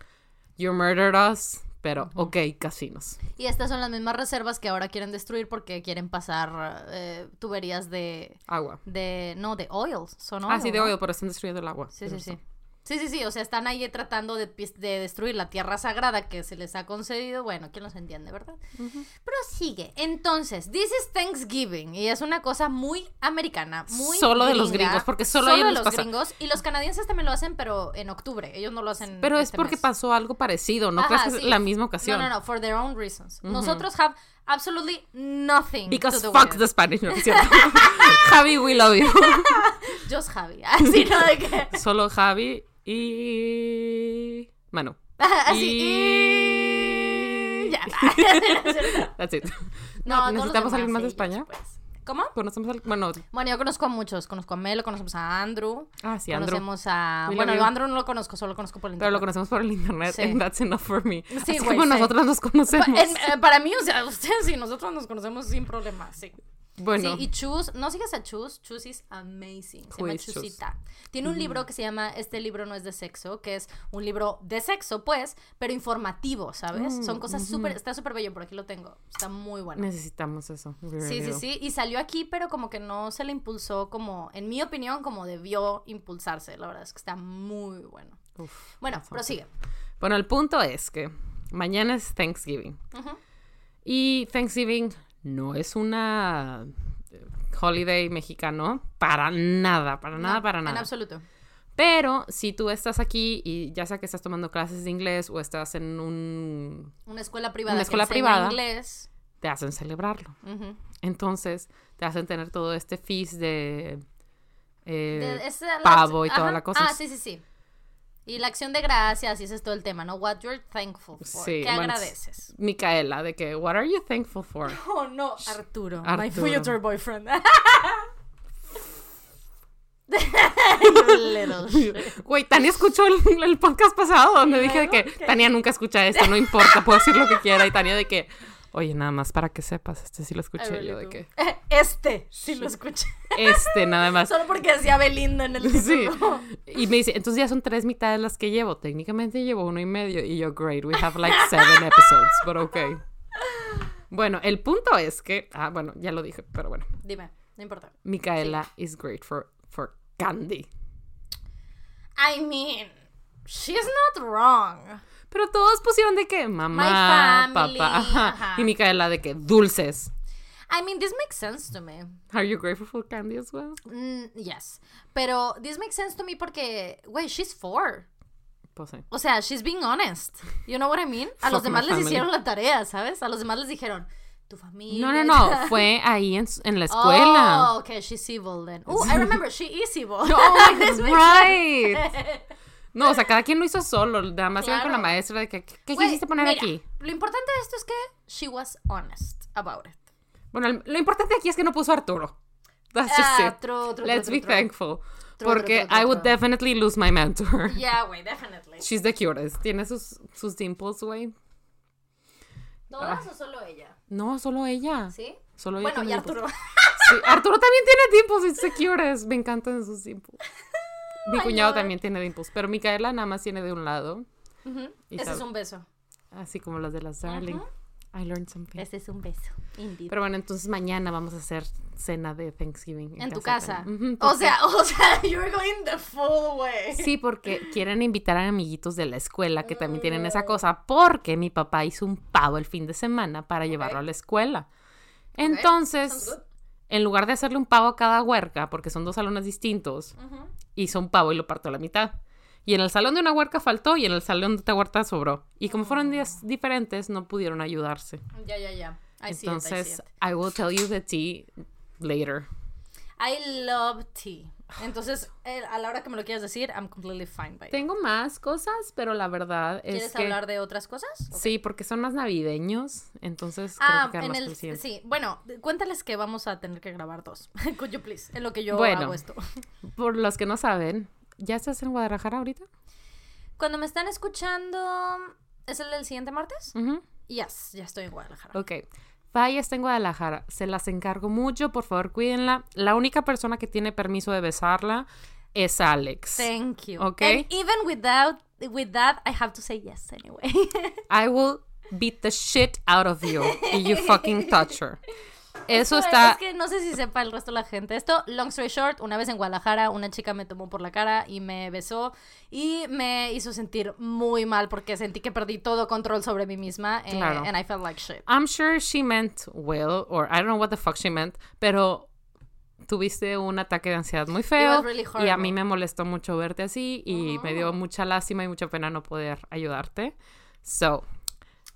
you murdered us, pero ok, casinos. Y estas son las mismas reservas que ahora quieren destruir porque quieren pasar eh, tuberías de, Agua. de. No, de oils. Son ah, sí, de ¿no? oil, pero están destruyendo el agua. Sí, sí, sí. Sí, sí, sí. O sea, están ahí tratando de, de destruir la tierra sagrada que se les ha concedido. Bueno, ¿quién los entiende, verdad? Pero sigue. Entonces, this is Thanksgiving. Y es una cosa muy americana. Muy Solo de los gringos, porque solo ellos de los pasa. gringos. Y los canadienses también lo hacen, pero en octubre. Ellos no lo hacen. Pero es este porque mes. pasó algo parecido, no Ajá, es sí. la misma ocasión. No, no, no, for their own reasons. Nosotros have absolutely nothing Because to do fuck the. Spanish, ¿no es cierto? Javi, we love you. Just Javi. Así, ¿no? De que... Solo Javi y... Manu. Así. Y... y- Ya. That's it. No, necesitamos alguien más de España. pues. ¿Cómo? Conocemos al... Bueno, Bueno, yo conozco a muchos. Conozco a Melo, conocemos a Andrew. ah, sí, Andrew. Conocemos a... Bueno, yo Andrew no lo conozco, solo lo conozco por el Pero lo internet. conocemos por el internet Sí. and that's enough for me. Sí, Así güey, como sí. nosotros nos conocemos. Pa- en- eh, para mí, o sea, ustedes y nosotros nos conocemos sin problemas, sí. Bueno, Sí, y Chus, no sigas a Chus, Chus is amazing. Se llama? Chusita. Tiene un libro que se llama Este libro no es de sexo, que es un libro de sexo, pues, pero informativo, ¿sabes? Mm, Son cosas ujú. súper, está súper bello, por aquí lo tengo. Está muy bueno. necesitamos eso. Sí, sí, sí. Y salió aquí, pero como que no se le impulsó como, en mi opinión, como debió impulsarse. La verdad es que está muy bueno. Uf, Bueno, prosigue. Bueno, el punto es que mañana es Thanksgiving. Y Thanksgiving no es una eh, holiday mexicano para nada, para nada, No, para En nada. absoluto. Pero si tú estás aquí y ya sea que estás tomando clases de inglés o estás en un... Una escuela privada. Una escuela privada. inglés. te hacen celebrarlo. Entonces, te hacen tener todo este feast de... eh, De- la- pavo y toda la cosa. Ah, sí, sí, sí. Y la acción de gracias, y ese es todo el tema, ¿no? What you're thankful for. Sí, ¿Qué bueno, agradeces? Micaela, de que, what are you thankful for? Oh, no. Arturo, my Arturo. future boyfriend. You little shit. Güey, Tania escuchó el, el podcast pasado donde ¿Y dije de que. Tania nunca escucha esto, no importa, puedo decir lo que quiera. Y Tania de que, oye, nada más para que sepas, este sí lo escuché yo, de que, Este, sí lo escuché. este, nada más. Solo porque decía Belinda en el Sí. título. Y me dice, entonces ya son tres mitades las que llevo. Técnicamente llevo uno y medio. Y yo, great, we have like seven episodes, but okay. Bueno, el punto es que, ah, bueno, ya lo dije, pero bueno. Dime, no importa. Micaela is great for, for candy. I mean, she's not wrong. Pero todos pusieron de que mamá, papá, ajá. y Micaela de que dulces. I mean, this makes sense to me. Are you grateful for candy as well? Mm, yes. Pero this makes sense to me porque, güey, she's four. Pues sí. O sea, she's being honest. You know what I mean? A Fuck los demás les family. hicieron la tarea, ¿sabes? A los demás les dijeron, tu familia. No, no, no, fue ahí en, en la escuela. Oh, okay, she's evil then. Oh, I remember, she is evil. Oh, right. No, o sea, cada quien lo hizo solo. Nada más iban con la Claro. maestra de que, ¿qué, quisiste poner mira, aquí? Lo importante de esto es que she was honest about it. Bueno, lo importante aquí es que no puso Arturo. That's just Ah, it. true, true, Let's true, be thankful. Porque I would definitely lose my mentor. Yeah, güey, definitely. She's the cutest. Tiene sus, sus dimples, güey. ¿Todas o solo ella? No, solo ella. ¿Sí? Solo ella Bueno, y. Arturo. Sí, Arturo también tiene dimples. It's the cutest. Me encantan sus dimples. Mi cuñado también tiene dimples. Pero Micaela nada más tiene de un lado. Ese sabe- es un beso. Así como las de las Darling. I learned something. Ese es un beso. Indeed. Pero bueno, entonces mañana vamos a hacer cena de Thanksgiving. en tu de casa. O sea, o sea, you're going the full way. Sí, porque quieren invitar a amiguitos de la escuela que también tienen esa cosa, porque mi papá hizo un pavo el fin de semana para llevarlo a la escuela. Entonces, en lugar de hacerle un pavo a cada huerca, porque son dos salones distintos. Hizo un pavo y lo partió a la mitad. Y en el salón de una huerca faltó y en el salón de otra huerca sobró. Y como fueron días diferentes, no pudieron ayudarse. Ya, ya, ya. I see it, I see Entonces, it. I will tell you the tea later. I love tea. Entonces, eh, a la hora que me lo quieras decir, I'm completely fine by. Tengo más cosas, pero la verdad es ¿Quieres que... hablar de otras cosas? Ok. Sí, porque son más navideños, entonces creo Ah, que quedan en el... Sí, bueno, cuéntales que vamos a tener que grabar dos. Could you please? En lo que yo Bueno. hago esto. Por los que no saben, ¿ya estás en Guadalajara ahorita? Cuando me están escuchando, ¿es el del siguiente martes? Ujú. Yes, ya estoy en Guadalajara. Ok. Faya está en Guadalajara. Se las encargo mucho, por favor, cuídenla. La única persona que tiene permiso de besarla es Alex. Thank you. Ok. And even without with that, I have to say yes anyway. I will beat the shit out of you if you fucking touch her. Eso Esto está... Es que no sé si sepa el resto de la gente. Esto, long story short, una vez en Guadalajara, una chica me tomó por la cara y me besó y me hizo sentir muy mal porque sentí que perdí todo control sobre mí misma. eh, Claro. and I felt like shit. I'm sure she meant well, or I don't know what the fuck she meant, pero tuviste un ataque de ansiedad muy feo really y a mí me molestó mucho verte así y me dio mucha lástima y mucha pena no poder ayudarte. So,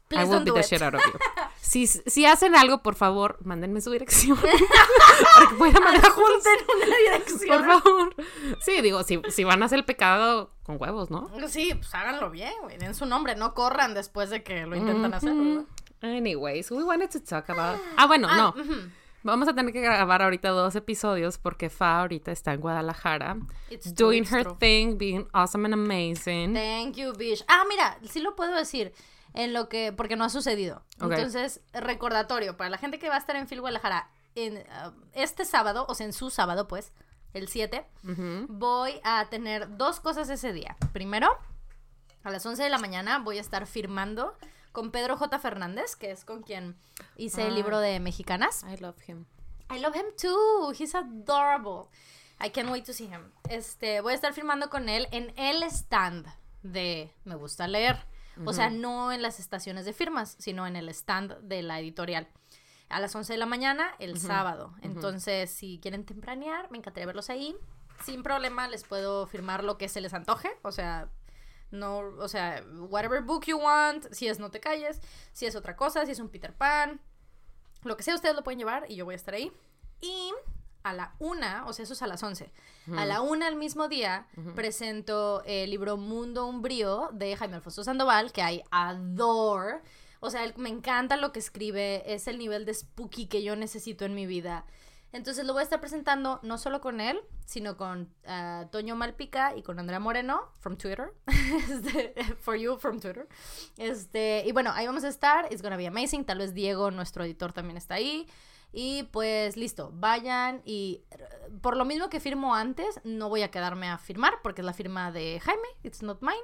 I Please will don't beat the it. shit out of you. Si, si hacen algo, por favor, mándenme su dirección para que pueda. Adjunten una dirección. Por favor. Sí, digo, si, si van a hacer el pecado con huevos, ¿no? Sí, pues háganlo bien, güey. Den su nombre, no corran después de que lo intentan hacer. ¿verdad? Anyways, we wanted to talk about. Ah, bueno, no. ujú. Vamos a tener que grabar ahorita dos episodios porque Fa ahorita está en Guadalajara. It's doing her thing, being awesome and amazing. Thank you, bitch. Ah, mira, sí lo puedo decir. En lo que. Porque no ha sucedido. Entonces, recordatorio. Para la gente que va a estar en Phil Guadalajara en, ah, este sábado, o sea, en su sábado, pues, el 7, Ujú. voy a tener dos cosas ese día. Primero, a las 11 de la mañana voy a estar firmando con Pedro J. Fernández, que es con quien hice el Ah. libro de Mexicanas. I love him. I love him too. He's adorable. I can't wait to see him. Este, voy a estar firmando con él en el stand de Me gusta leer. O sea, no en las estaciones de firmas, sino en el stand de la editorial. A las 11 de la mañana, el sábado. Entonces, si quieren tempranear, me encantaría verlos ahí. Sin problema, les puedo firmar lo que se les antoje. O sea, no, o sea, whatever book you want. Si es No te calles, si es otra cosa, si es un Peter Pan. Lo que sea, ustedes lo pueden llevar y yo voy a estar ahí. Y a la una, o sea, eso es a las once. A la una al mismo día presento el libro Mundo Umbrío de Jaime Alfonso Sandoval, que hay adore. O sea, él- me encanta lo que escribe, es el nivel de spooky que yo necesito en mi vida. Entonces lo voy a estar presentando no solo con él, sino con ah, Toño Malpica y con Andrea Moreno, from Twitter. Este, for you, from Twitter. Este, y bueno, ahí vamos a estar. It's gonna be amazing. Tal vez Diego, nuestro editor, también está ahí. Y pues listo, vayan y por lo mismo que firmo antes, no voy a quedarme a firmar porque es la firma de Jaime, it's not mine.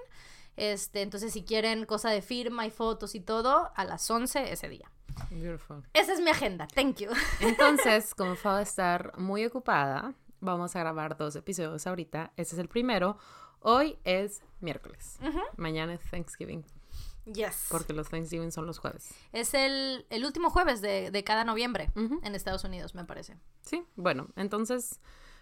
Este, entonces si quieren cosa de firma y fotos y todo, a las 11 ese día. Beautiful. Esa es mi agenda, thank you. Entonces, como Fa va a estar muy ocupada, vamos a grabar dos episodios ahorita. Este es el primero. Hoy es miércoles. Mañana es Thanksgiving, Yes. porque los Thanksgiving son los jueves. Es el, el último jueves de, de cada noviembre Ujú. en Estados Unidos, me parece. Sí, bueno, entonces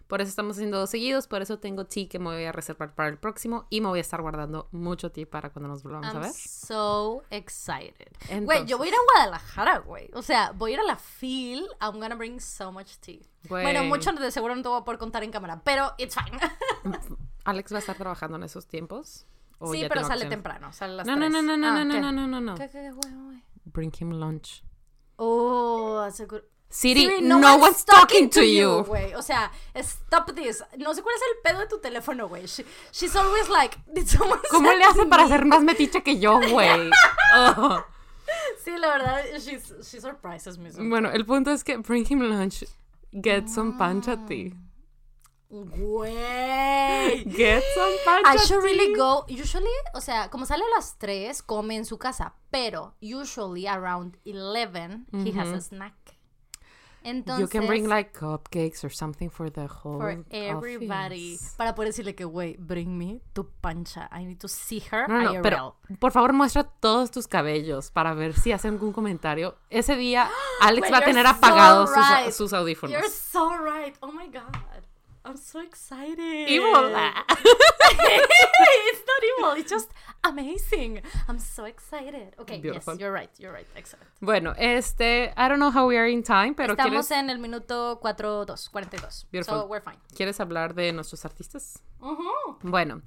por eso estamos haciendo dos seguidos, por eso tengo tea que me voy a reservar para el próximo y me voy a estar guardando mucho tea para cuando nos volvamos a I'm ver. so excited. Güey, yo voy a ir a Guadalajara, güey. O sea, voy a ir a la FIL. I'm gonna bring so much tea. Güey. Bueno, mucho de seguro no te voy a poder contar en cámara, pero it's fine. Alex va a estar trabajando en esos tiempos. ¿O sí, pero sale temprano, sale a las No, no, 3. no, no, no, Ah, no, ¿qué? no, no, no, no. ¿Qué, qué, güey, güey? Bring him lunch. Oh, aseguro. Siri, Siri, no, one's talking to you. güey. O sea, stop this. No sé cuál es el pedo de tu teléfono, güey. She- she's always like, did someone ¿Cómo le hace para ser más metiche que yo, güey? Oh. Sí, la verdad, she's, she surprises me. Bueno, el punto es que bring him lunch. Get some pancha tea. Güey. Get some I should really go. Usually, o sea, como sale a las 3, come en su casa. Pero, usually around 11, he has a snack. Entonces, you can bring like cupcakes or something for the whole for everybody. office. Para poder decirle que, güey, bring me tu pancha. I need to see her No, no, IRL. pero por favor muestra todos tus cabellos para ver si hacen algún comentario. Ese día Alex Wait, va a tener so apagados sus- right. sus, audífonos. You're so right. Oh my god. I'm so excited. Evil. it's not evil. It's just amazing. I'm so excited. Okay, Beautiful. yes, you're right. You're right. Excellent. Bueno, este, I don't know how we are in time, pero Estamos ¿quieres, en el minuto 42, 42. Beautiful. So we're fine. ¿quieres hablar de nuestros artistas? Ujú. Bueno,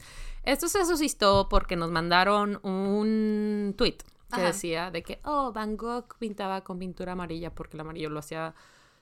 esto se suscitó porque nos mandaron un tweet que Ajá. decía de que, oh, Van Gogh pintaba con pintura amarilla porque el amarillo lo hacía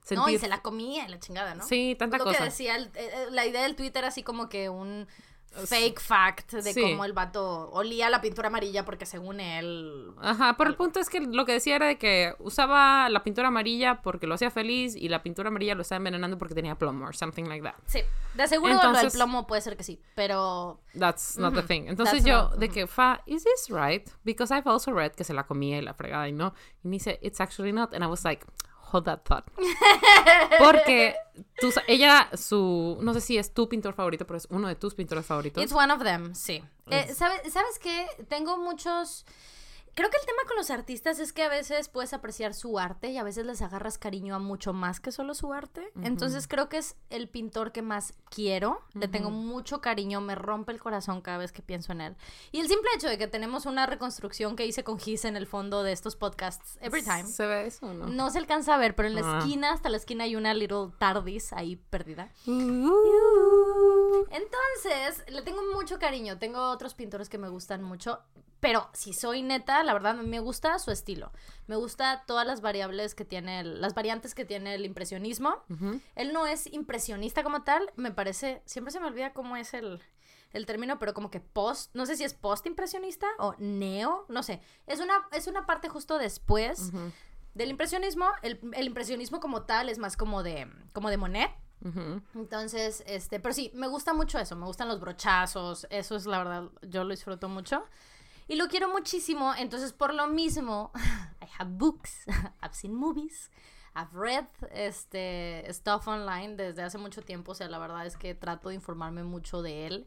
sentir... No, y se la comía la chingada, ¿no? Sí, tanta Lo cosa. que decía, el- eh, la idea del Twitter así como que un fake fact de Sí. cómo el vato olía la pintura amarilla porque según él... Ajá, pero el punto es que lo que decía era de que usaba la pintura amarilla porque lo hacía feliz y la pintura amarilla lo estaba envenenando porque tenía plomo or something like that. Sí, de seguro lo del Entonces- plomo puede ser que sí, pero... That's not the thing. Entonces that's yo, not- de que, fa, is this right? Because I've also read que se la comía y la fregada y no. Y me dice, it's actually not. And I was like, hold that thought. Porque tú, ella, su, no sé si es tu pintor favorito, pero es uno de tus pintores favoritos. It's one of them, sí. Eh, ¿sabes, ¿Sabes qué? Tengo muchos... Creo que el tema con los artistas es que a veces puedes apreciar su arte y a veces les agarras cariño a mucho más que solo su arte. Entonces creo que es el pintor que más quiero. Le tengo mucho cariño, me rompe el corazón cada vez que pienso en él. Y el simple hecho de que tenemos una reconstrucción que hice con Gis en el fondo de estos podcasts, every time. ¿Se ve eso o no? No se alcanza a ver, pero en la Ah. esquina, hasta la esquina hay una little tardis ahí perdida. Entonces, le tengo mucho cariño. Tengo otros pintores que me gustan mucho. Pero si soy neta, la verdad, me gusta su estilo. Me gusta todas las variables que tiene, el- las variantes que tiene el impresionismo. Él no es impresionista como tal. Me parece, siempre se me olvida cómo es el, el término, pero como que post, no sé si es post impresionista o neo, no sé. Es una, es una parte justo después del impresionismo. El, el impresionismo como tal es más como de, como de Monet. Entonces, este, pero sí, me gusta mucho eso, me gustan los brochazos, eso es la verdad, yo lo disfruto mucho. Y lo quiero muchísimo, entonces por lo mismo, I have books, I've seen movies, I've read este, stuff online desde hace mucho tiempo, o sea, la verdad es que trato de informarme mucho de él.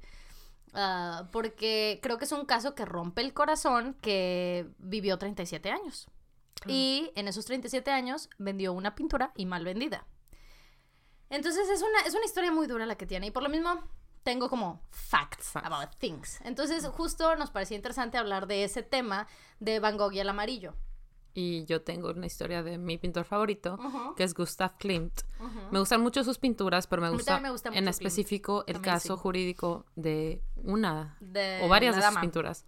ah, porque creo que es un caso que rompe el corazón que vivió 37 años. Y en esos 37 años vendió una pintura y mal vendida. Entonces es una, es una historia muy dura la que tiene y por lo mismo tengo como facts, Facts. about things. Entonces justo nos parecía interesante hablar de ese tema de Van Gogh y el amarillo. y yo tengo una historia de mi pintor favorito, que es Gustav Klimt. Me gustan mucho sus pinturas, pero me gusta, me en Klimt. específico el caso jurídico de una De o varias de sus pinturas.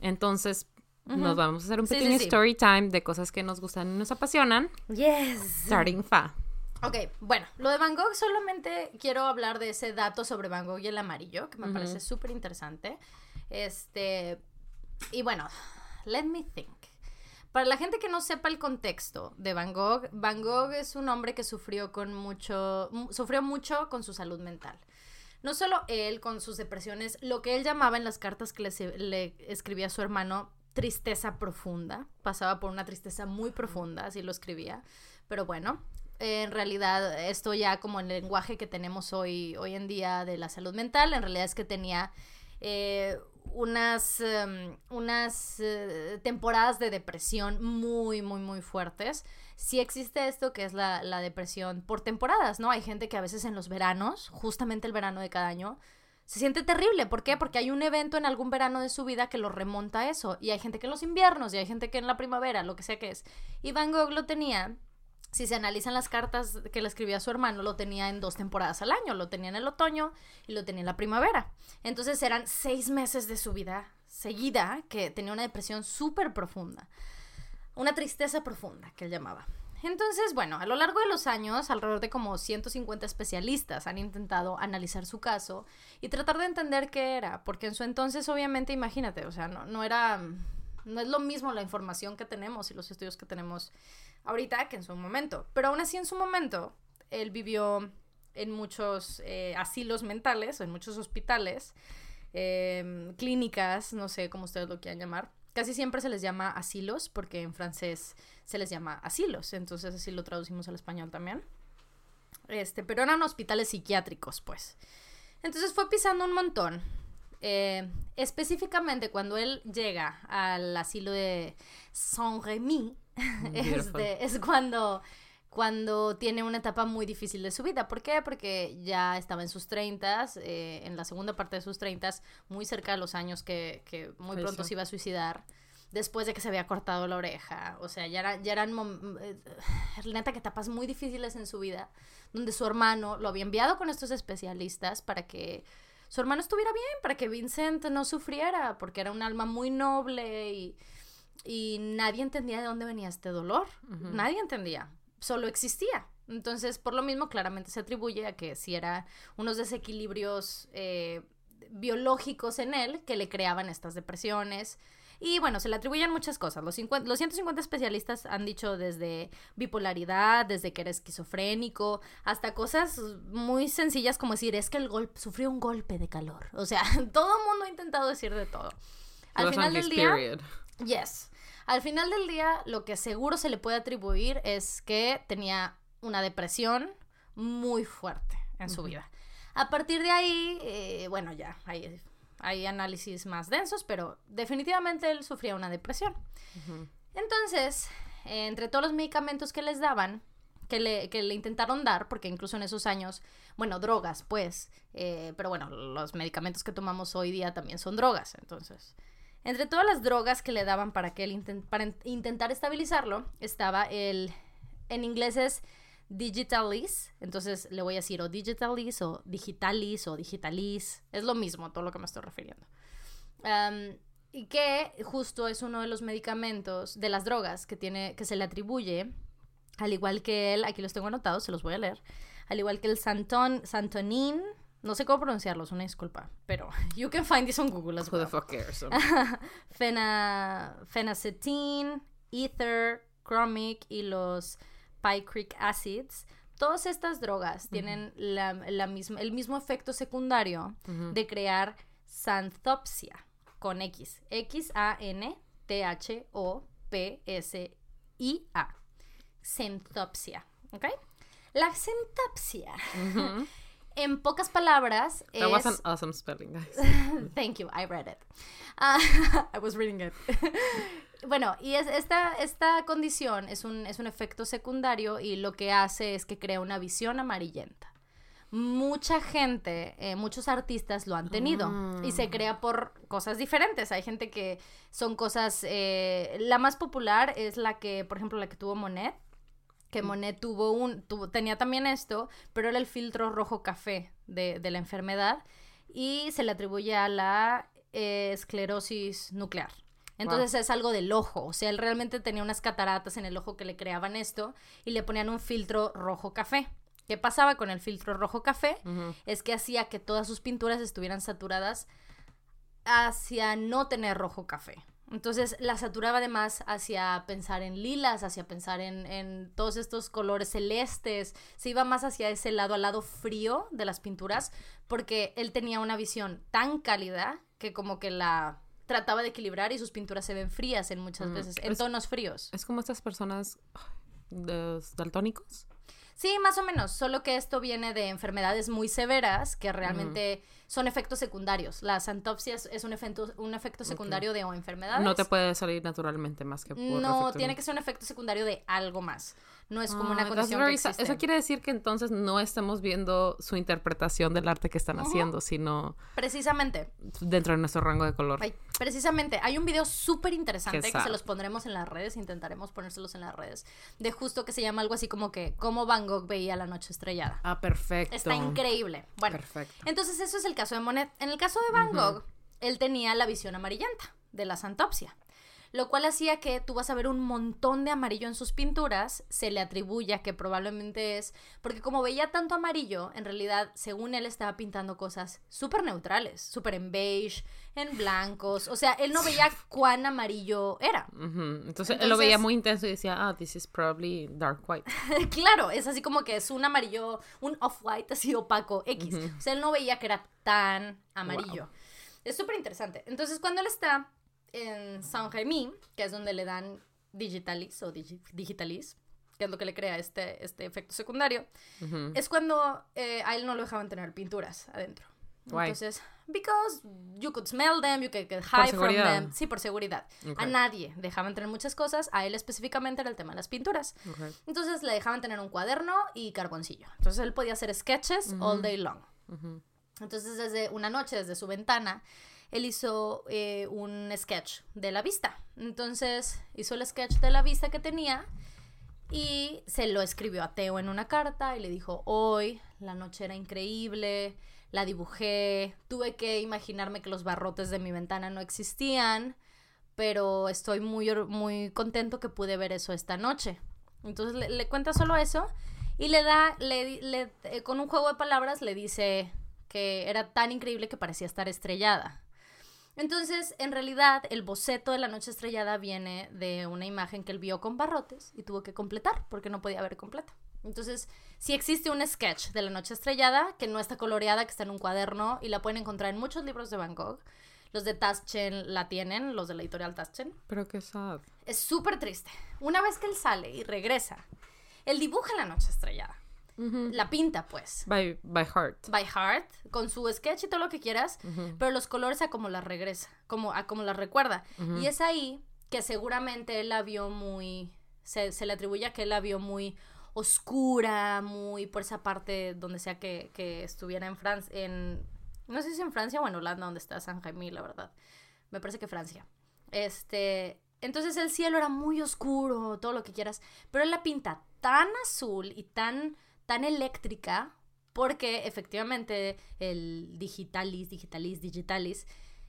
Entonces, Ujú. nos vamos a hacer un sí, pequeño sí. story time de cosas que nos gustan y nos apasionan. Yes. Starting fa. Ok, bueno, lo de Van Gogh solamente quiero hablar de ese dato sobre Van Gogh y el amarillo, que me parece súper interesante. Este, y bueno, let me think. Para la gente que no sepa el contexto de Van Gogh, Van Gogh es un hombre que sufrió con mucho, mu- sufrió mucho con su salud mental. No solo él con sus depresiones, lo que él llamaba en las cartas que le, escribía a su hermano, tristeza profunda. Pasaba por una tristeza muy profunda, así lo escribía. Pero bueno, en realidad esto ya como el lenguaje que tenemos hoy, hoy en día de la salud mental, en realidad es que tenía eh, unas, em, unas eh, temporadas de depresión muy, muy, muy fuertes. Sí existe esto que es la, la depresión por temporadas, ¿no? Hay gente que a veces en los veranos, justamente el verano de cada año, se siente terrible. ¿Por qué? Porque hay un evento en algún verano de su vida que lo remonta a eso. Y hay gente que en los inviernos, y hay gente que en la primavera, lo que sea que es. Y Van Gogh lo tenía si se analizan las cartas que le escribía a su hermano, lo tenía en dos temporadas al año. Lo tenía en el otoño y lo tenía en la primavera. Entonces eran seis meses de su vida seguida que tenía una depresión súper profunda. Una tristeza profunda, que él llamaba. Entonces, bueno, a lo largo de los años, alrededor de como 150 especialistas han intentado analizar su caso y tratar de entender qué era, porque en su entonces, obviamente, imagínate, o sea, no, no era, no es lo mismo la información que tenemos y los estudios que tenemos ahorita que en su momento. Pero aún así, en su momento, él vivió en muchos eh, asilos mentales, en muchos hospitales, eh, clínicas, no sé cómo ustedes lo quieran llamar. Casi siempre se les llama asilos, porque en francés se les llama asilos, entonces así lo traducimos al español también. Este, pero eran hospitales psiquiátricos, pues. Entonces fue pisando un montón. Eh, específicamente cuando él llega al asilo de Saint-Rémy, este, es cuando, cuando tiene una etapa muy difícil de su vida. ¿Por qué? Porque ya estaba en sus 30, eh, en la segunda parte de sus 30, muy cerca de los años que, que muy pronto se iba a suicidar. Después de que se había cortado la oreja. O sea, ya, era- ya eran mom- eh, neta que etapas muy difíciles en su vida. Donde su hermano lo había enviado con estos especialistas para que su hermano estuviera bien, para que Vincent no sufriera, porque era un alma muy noble y, y nadie entendía de dónde venía este dolor. Nadie entendía, solo existía. Entonces, por lo mismo, claramente se atribuye a que si era unos desequilibrios eh, biológicos en él que le creaban estas depresiones. Y bueno, se le atribuyen muchas cosas. Los, 50 los 150 especialistas han dicho desde bipolaridad, desde que era esquizofrénico, hasta cosas muy sencillas como decir, es que el golpe, sufrió un golpe de calor. O sea, todo el mundo ha intentado decir de todo. Al Los final del día, period. Yes. Al final del día, lo que seguro se le puede atribuir es que tenía una depresión muy fuerte en su vida. A partir de ahí, eh, bueno, ya hay, hay análisis más densos, pero definitivamente él sufría una depresión. Entonces, eh, entre todos los medicamentos que les daban, que le, que le intentaron dar, porque incluso en esos años, bueno, drogas, pues, eh, pero bueno, los medicamentos que tomamos hoy día también son drogas, entonces. Entre todas las drogas que le daban para que él para in- intentar estabilizarlo, estaba el, en inglés es Digitalis, entonces le voy a decir o Digitalis o Digitalis o Digitalis, es lo mismo todo lo que me estoy refiriendo. Y que justo es uno de los medicamentos, de las drogas que tiene, que se le atribuye, al igual que el, aquí los tengo anotados, se los voy a leer, al igual que el Santon, Santonin, no sé cómo pronunciarlo, es una disculpa, pero you can find this on Google as Who the well. fuck cares? Fena, fenacetin, ether, chromic y los picric acids. Todas estas drogas tienen la, la misma, el mismo efecto secundario de crear xanthopsia con X. X-A-N-T-H-O-P-S-I-A. Xanthopsia. ¿Ok? La xanthopsia. en pocas palabras, That was an es... awesome spelling, guys. Thank you, I read it. Ah, I was reading it. bueno, y es, esta, esta condición es un, es un efecto secundario y lo que hace es que crea una visión amarillenta. mucha gente, eh, muchos artistas lo han tenido y se Ah. crea por cosas diferentes. Hay gente que son cosas, eh, la más popular es la que, por ejemplo, la que tuvo Monet, Mm. Que Monet tuvo un, tuvo, tenía también esto, pero era el filtro rojo café de, de la enfermedad y se le atribuye a la eh, esclerosis nuclear. Entonces es algo del ojo, o sea, él realmente tenía unas cataratas en el ojo que le creaban esto y le ponían un filtro rojo café. ¿Qué pasaba con el filtro rojo café? Es que hacía que todas sus pinturas estuvieran saturadas hacia no tener rojo café. Entonces la saturaba además hacia pensar en lilas, hacia pensar en, en todos estos colores celestes. Se iba más hacia ese lado, al lado frío de las pinturas, porque él tenía una visión tan cálida que como que la trataba de equilibrar y sus pinturas se ven frías en muchas Mm, veces, en es- tonos fríos. Es como estas personas los daltónicos. Sí, más o menos, solo que esto viene de enfermedades muy severas que realmente son efectos secundarios. La santopsia es, un, efecto, un efecto secundario de o enfermedades. No te puede salir naturalmente más que por No, tiene que ser un efecto secundario de algo más. No es como Ah, una condición que existe. Eso quiere decir que entonces no estamos viendo su interpretación del arte que están haciendo, sino Precisamente. dentro de nuestro rango de color. Ay, precisamente, hay un video súper interesante que se los pondremos en las redes, intentaremos ponérselos en las redes, de justo que se llama algo así como que cómo Van Gogh veía la noche estrellada. Ah, perfecto. Está increíble. Bueno, Perfecto. entonces eso es el caso de Monet. En el caso de Van Gogh, él tenía la visión amarillenta de la santopsia, lo cual hacía que tú vas a ver un montón de amarillo en sus pinturas, se le atribuye a que probablemente es, porque como veía tanto amarillo, en realidad, según él, estaba pintando cosas súper neutrales, súper en beige, en blancos, o sea, él no veía cuán amarillo era. Entonces, él lo veía muy intenso y decía, ah, this is probably dark white. claro, es así como que es un amarillo, un off-white así opaco, X. O sea, él no veía que era tan amarillo. Es súper interesante. Entonces, cuando él está en Saint Jaime, que es donde le dan digitalis o digi- digitalis, que es lo que le crea este, este efecto secundario, Ujú. es cuando eh, a él no lo dejaban tener pinturas adentro. Why? Entonces, because you could smell them, you could get high from them. Sí, por seguridad. Ok. A nadie dejaban tener muchas cosas, a él específicamente era el tema de las pinturas. Ok. Entonces le dejaban tener un cuaderno y carboncillo. Entonces él podía hacer sketches all day long. Ujú. Entonces desde una noche, desde su ventana, él hizo eh, un sketch de la vista. Entonces hizo el sketch de la vista que tenía y se lo escribió a Teo en una carta y le dijo, hoy la noche era increíble, la dibujé, tuve que imaginarme que los barrotes de mi ventana no existían, pero estoy muy, muy contento que pude ver eso esta noche. Entonces le, cuenta solo eso y le da, eh, con un juego de palabras le dice que era tan increíble que parecía estar estrellada. Entonces, en realidad, el boceto de la noche estrellada viene de una imagen que él vio con barrotes y tuvo que completar porque no podía ver completa. Entonces, sí existe un sketch de la noche estrellada que no está coloreada, que está en un cuaderno y la pueden encontrar en muchos libros de Van Gogh. Los de Taschen la tienen, los de la editorial Taschen. Pero qué sad. Es súper triste. Una vez que él sale y regresa, él dibuja la noche estrellada. La pinta, pues. By, by heart. By heart, con su sketch y todo lo que quieras, pero los colores a como las regresa, como, a como las recuerda. Y es ahí que seguramente él la vio muy, se, se le atribuye a que él la vio muy oscura, muy por esa parte donde sea que, que estuviera en Francia, en, no sé si en Francia o en Holanda, donde está San Jaime, la verdad. Me parece que Francia. Este, entonces el cielo era muy oscuro, todo lo que quieras, pero él la pinta tan azul y tan, tan eléctrica, porque efectivamente el digitalis, digitalis, digitalis,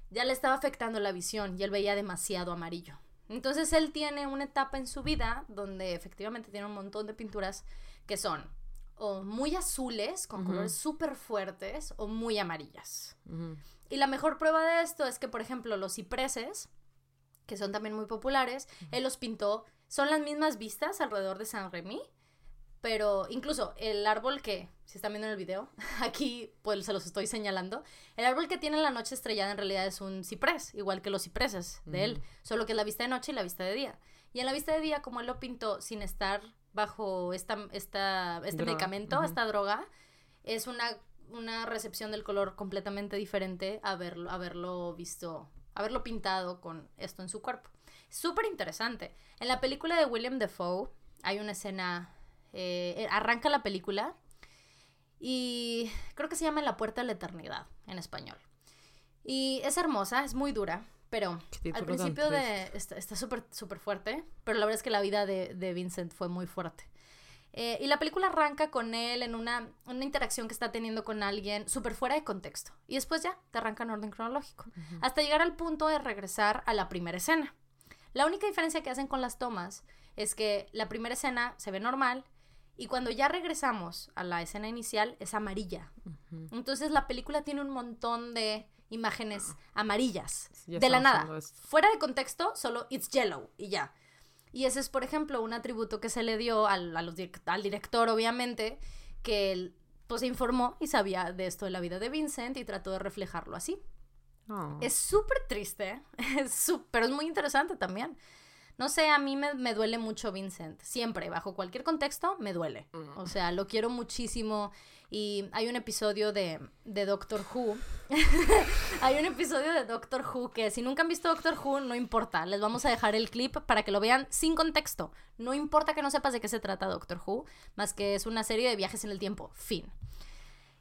ya le estaba afectando la visión y él veía demasiado amarillo. Entonces él tiene una etapa en su vida donde efectivamente tiene un montón de pinturas que son o muy azules, con colores súper fuertes, o muy amarillas. Y la mejor prueba de esto es que, por ejemplo, los cipreses, que son también muy populares, él los pintó, son las mismas vistas alrededor de San Remy, pero incluso el árbol que, si están viendo en el video, aquí pues se los estoy señalando, el árbol que tiene la noche estrellada en realidad es un ciprés, igual que los cipreses de él, solo que es la vista de noche y la vista de día. Y en la vista de día, como él lo pintó sin estar bajo esta, esta, este Droga, medicamento, esta droga, es una, una recepción del color completamente diferente a verlo, haberlo visto, haberlo pintado con esto en su cuerpo. Súper interesante. En la película de William Defoe hay una escena, eh, arranca la película Y creo que se llama La Puerta de la Eternidad en español. Y es hermosa, es muy dura, pero al principio de, está súper súper fuerte, pero la verdad es que la vida de, de Vincent fue muy fuerte. Eh, y la película arranca con él en una, una interacción que está teniendo con alguien súper fuera de contexto. Y después ya te arranca en orden cronológico. Hasta llegar al punto de regresar a la primera escena. La única diferencia que hacen con las tomas es que la primera escena se ve normal y cuando ya regresamos a la escena inicial es amarilla. Entonces la película tiene un montón de imágenes amarillas de la nada. Fuera de contexto, solo it's yellow y ya. Y ese es, por ejemplo, un atributo que se le dio al, al director, obviamente, que él pues informó y sabía de esto de la vida de Vincent y trató de reflejarlo así. Oh. Es súper triste, es pero es muy interesante también. No sé, a mí me, duele mucho Vincent. Siempre, bajo cualquier contexto, me duele. O sea, lo quiero muchísimo. Y hay un episodio de, de Doctor Who. hay un episodio de Doctor Who que si nunca han visto Doctor Who, no importa. Les vamos a dejar el clip para que lo vean sin contexto. No importa que no sepas de qué se trata Doctor Who, más que es una serie de viajes en el tiempo. Fin.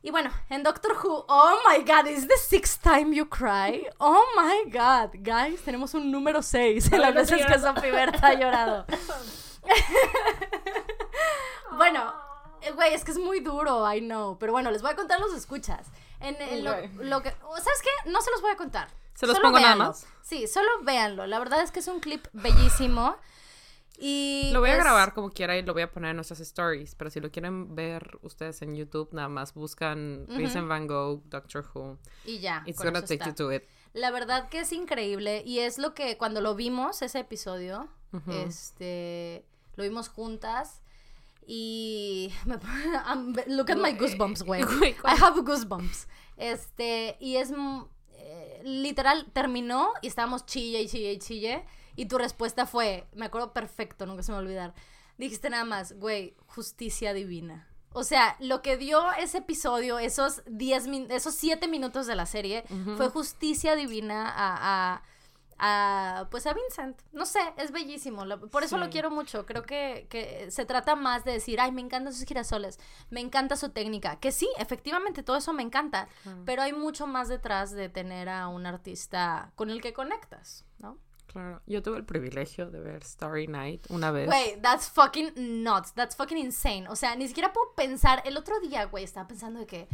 Y bueno, en Doctor Who, oh my god, is the sixth time you cry? Oh my god, guys, tenemos un número 6 en las veces que Sophie Berta ha llorado. bueno, eh, güey, es que es muy duro, I know. Pero bueno, les voy a contar los escuchas. En, lo, que, ¿Sabes qué? No se los voy a contar. ¿Se los pongo nada más? Sí, solo véanlo. La verdad es que es un clip bellísimo. Y lo voy a grabar como quiera y lo voy a poner en nuestras stories. Pero si lo quieren ver ustedes en YouTube, nada más buscan Vincent Van Gogh, Doctor Who. Y ya. It's gonna take you to it. La verdad que es increíble. Y es lo que cuando lo vimos, ese episodio, este lo vimos juntas. Y me look at my goosebumps, güey. I have goosebumps. Este, y es eh, literal terminó y estábamos chille y chille y chille y tu respuesta fue, me acuerdo perfecto, nunca se me va a olvidar. Dijiste nada más, güey, justicia divina. O sea, lo que dio ese episodio, esos 10 esos 7 minutos de la serie, fue justicia divina a, a, pues a Vincent. No sé, es bellísimo. Por eso lo quiero mucho. Creo que, que, se trata más de decir, ay, me encantan sus girasoles, me encanta su técnica. Que sí, efectivamente, todo eso me encanta. Pero hay mucho más detrás de tener a un artista con el que conectas, ¿no? Claro, yo tuve el privilegio de ver Starry Night una vez. Güey, that's fucking nuts, that's fucking insane. O sea, ni siquiera puedo pensar. El otro día, güey, estaba pensando de que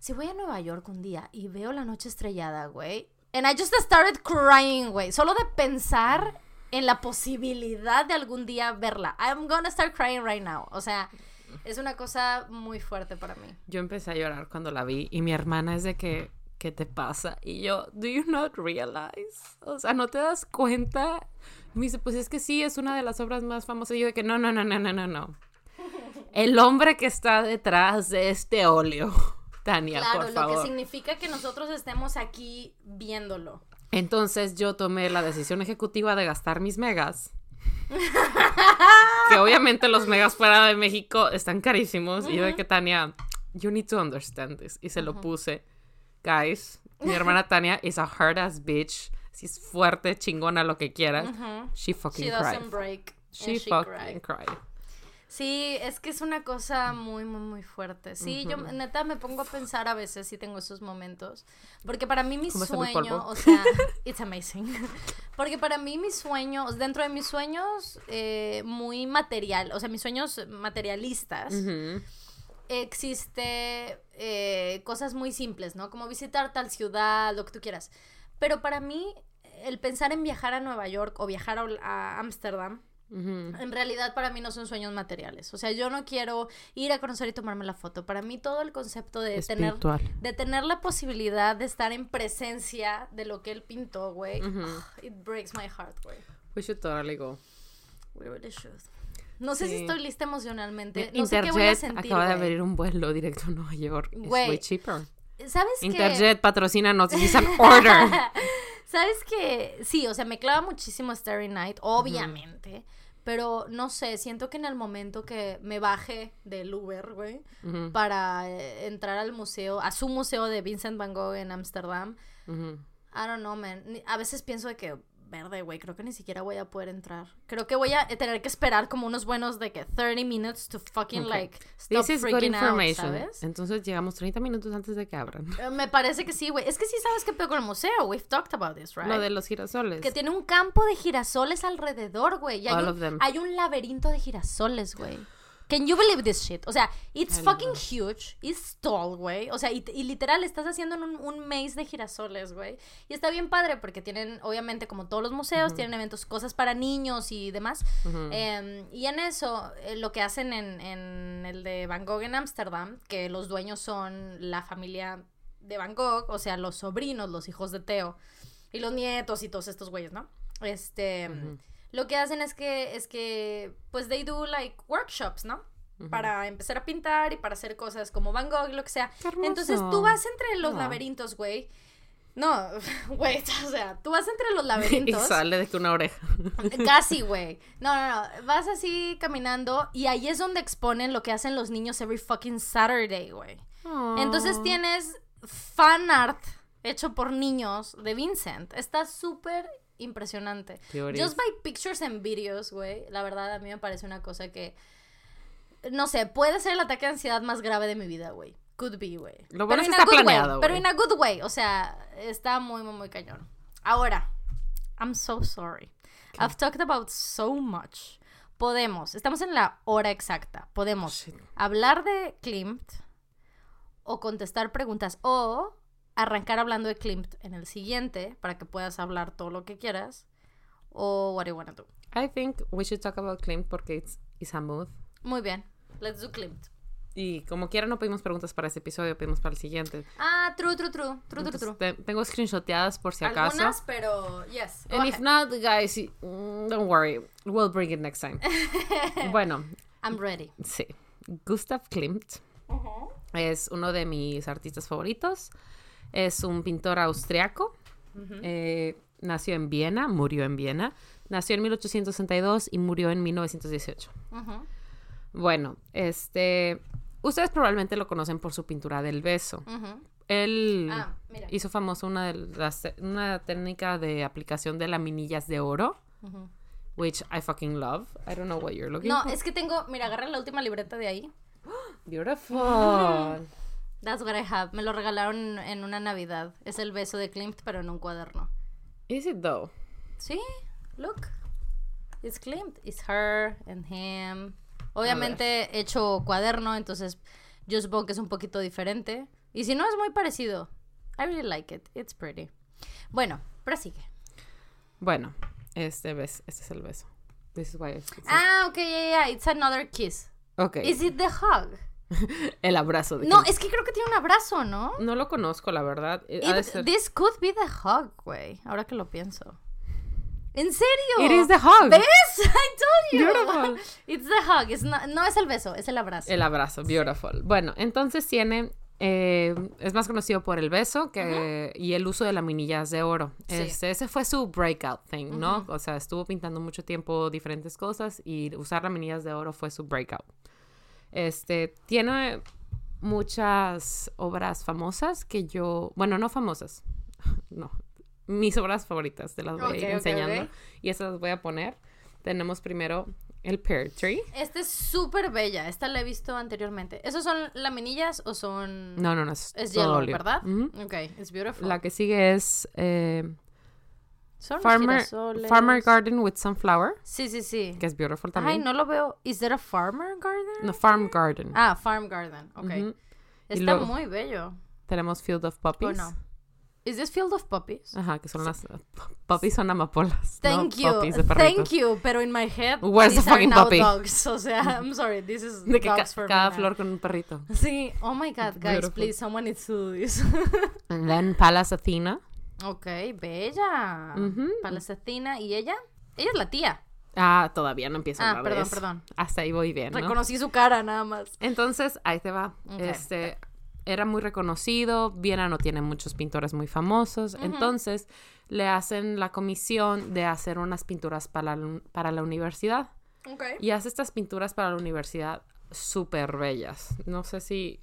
si voy a Nueva York un día y veo la noche estrellada, güey. And I just started crying, güey. Solo de pensar en la posibilidad de algún día verla. I'm gonna start crying right now. O sea, es una cosa muy fuerte para mí. Yo empecé a llorar cuando la vi y mi hermana es de que ¿qué te pasa? Y yo, ¿do you not realize? O sea, ¿no te das cuenta? Y me dice, pues es que sí, es una de las obras más famosas. Y yo de que no, no, no, no, no, no, no. El hombre que está detrás de este óleo, Tania, por favor. Claro, lo que significa que nosotros estemos aquí viéndolo. Entonces yo tomé la decisión ejecutiva de gastar mis megas. que obviamente los megas fuera de México están carísimos. Y yo de que Tania, you need to understand this. Y se lo puse guys, mi hermana Tania is a hard ass bitch. Si es fuerte, chingona, lo que quieras. She fucking She doesn't break. She fucking cried. Sí, es que es una cosa muy, muy, muy fuerte. Sí, yo neta me pongo a pensar a veces si tengo esos momentos. Porque para mí mi sueño, o sea, it's amazing. Porque para mí mis sueños, dentro de mis sueños eh, muy material, o sea, mis sueños materialistas, existe eh, cosas muy simples, ¿no? Como visitar tal ciudad, lo que tú quieras. Pero para mí, el pensar en viajar a Nueva York o viajar a Ámsterdam, en realidad para mí no son sueños materiales. O sea, yo no quiero ir a conocer y tomarme la foto. Para mí todo el concepto de tener de tener la posibilidad de estar en presencia de lo que él pintó, güey. It breaks my heart, güey. We should totally go. We really should. No sé si estoy lista emocionalmente. No sé qué voy a sentir, acaba de abrir un vuelo directo a Nueva York. Es way cheaper. ¿Sabes? Interjet patrocina nos order. ¿Sabes qué? Sí, o sea, me clava muchísimo Starry Night, obviamente. Pero no sé, siento que en el momento que me baje del Uber, güey, para eh, entrar al museo, a su museo de Vincent Van Gogh en Ámsterdam, I don't know, man. A veces pienso de que verde, güey. Creo que ni siquiera voy a poder entrar. Creo que voy a tener que esperar como unos buenos de que 30 minutes to fucking like stop This is good out. ¿sabes? Entonces llegamos 30 minutos antes de que abran. Eh, Me parece que sí, güey. Es que sí sabes qué pedo con el museo. We've talked about this, right? Lo de los girasoles. Que tiene un campo de girasoles alrededor, güey. Hay un, of them. hay un laberinto de girasoles, güey. Can you believe this shit? O sea, it's fucking huge. It's tall, güey. O sea, y, y literal estás haciendo un, un maze de girasoles, güey. Y está bien padre porque tienen, obviamente, como todos los museos, tienen eventos, cosas para niños y demás. Em, y en eso, eh, lo que hacen en, en el de Van Gogh en Ámsterdam, que los dueños son la familia de Van Gogh, o sea, los sobrinos, los hijos de Teo, y los nietos y todos estos güeyes, ¿no? Este, Ujú. Lo que hacen es que, es que, pues, they do, like, workshops, ¿no? Para empezar a pintar y para hacer cosas como Van Gogh y lo que sea. Qué hermoso. Entonces, tú vas entre los laberintos, güey. No, güey, o sea, tú vas entre los Y laberintos. sale de que una oreja. Casi, güey. No, no, no. Vas así caminando y ahí es donde exponen lo que hacen los niños every fucking Saturday, güey. Entonces tienes fan art hecho por niños de Vincent. Está súper impresionante. Just by pictures and videos, güey. La verdad, a mí me parece una cosa que. No sé, puede ser el ataque de ansiedad más grave de mi vida, güey. Could be, güey. Lo bueno Pero es que está good way, planeado, Pero in a good way. O sea, está muy, muy, muy cañón. Ahora, I'm so sorry. I've talked about so much. Podemos, estamos en la hora exacta. Podemos hablar de Klimt o contestar preguntas o arrancar hablando de Klimt en el siguiente para que puedas hablar todo lo que quieras o what do you wanna do. I think we should talk about Klimt porque it's, it's a mood. Muy bien, let's do Klimt. Y como quiera no pedimos preguntas para ese episodio, pedimos para el siguiente. Ah, true, true, true, true, true, Entonces, true. te- tengo screenshoteadas por si acaso. Algunas, pero yes. go And if ahead. not, guys, mm, don't worry. We'll bring it next time. bueno, I'm ready. sí. Gustav Klimt es uno de mis artistas favoritos. Es un pintor austriaco. Eh, nació en Viena, murió en Viena. Nació en 1862 y murió en 1918. Ujú. Bueno, este... Ustedes probablemente lo conocen por su pintura del beso. Él Ah, hizo famoso una, de las, una técnica de aplicación de laminillas de oro, which I fucking love. I don't know what you're looking No, for. es que tengo, mira, agarra la última libreta de ahí. Beautiful. That's what I have. Me lo regalaron en una Navidad. Es el beso de Klimt, pero en un cuaderno. Is it though? Sí, look. It's Klimt. It's her and him. Obviamente hecho cuaderno, entonces yo supongo que es un poquito diferente. Y si no, es muy parecido. I really like it. It's pretty. Bueno, prosigue. Bueno, este beso, este es el beso. This is why it's- it's- Ah, ok, yeah, yeah. It's another kiss. ok. Is it the hug? El abrazo de No, es que creo que tiene un abrazo, ¿no? No lo conozco, la verdad. Eh, It- ser- this could be the hug, güey. Ahora que lo pienso. ¿En serio? It is the hug. ¿Ves? I told you. Beautiful. It's the hug. It's not- no es el beso, es el abrazo. El abrazo, beautiful. Bueno, entonces tiene, eh, es más conocido por el beso que, y el uso de laminillas de oro. Sí. Este, ese fue su breakout thing, ¿no? O sea, estuvo pintando mucho tiempo diferentes cosas y usar laminillas de oro fue su breakout. Este, tiene muchas obras famosas que yo, bueno, no famosas, no, mis obras favoritas, te las voy a ir enseñando y esas las voy a poner. Tenemos primero el Pear Tree. Esta es súper bella. Esta la he visto anteriormente. ¿Esos son laminillas o son...? No, no, no, es, Es todo yellow. ¿verdad? Ujú. Ok, it's beautiful. La que sigue es eh, Son Farmer. Farmer Garden with Sunflower, Sí, sí, sí. que es beautiful Ay, también. no lo veo. ¿Is there a farmer garden? No, Farm Garden. Ah, farm garden. Ok. Está luego- muy bello. Tenemos Field of Poppies. ¿O no? ¿Is this field of poppies? Ajá, que son las... Poppies son amapolas. Thank no you. De Thank you. Pero in my head, Where's the these are fucking now puppy? dogs. O sea, I'm sorry. This is De que dogs for me cada now. flor con un perrito. Sí. Oh my God, guys, Beautiful. please, someone needs to do this. And then Pallas Athena. Ok, bella. Ujú. Palestina. ¿Y ella? Ella es la tía. Ah, todavía no empiezo a Ah, hablar de perdón, eso. perdón. Hasta ahí voy bien, ¿no? Reconocí su cara nada más. Entonces, ahí te va. Este era muy reconocido. Viena no tiene muchos pintores muy famosos. Entonces, le hacen la comisión de hacer unas pinturas para la, para la universidad. Ok. Y hace estas pinturas para la universidad súper bellas. No sé si.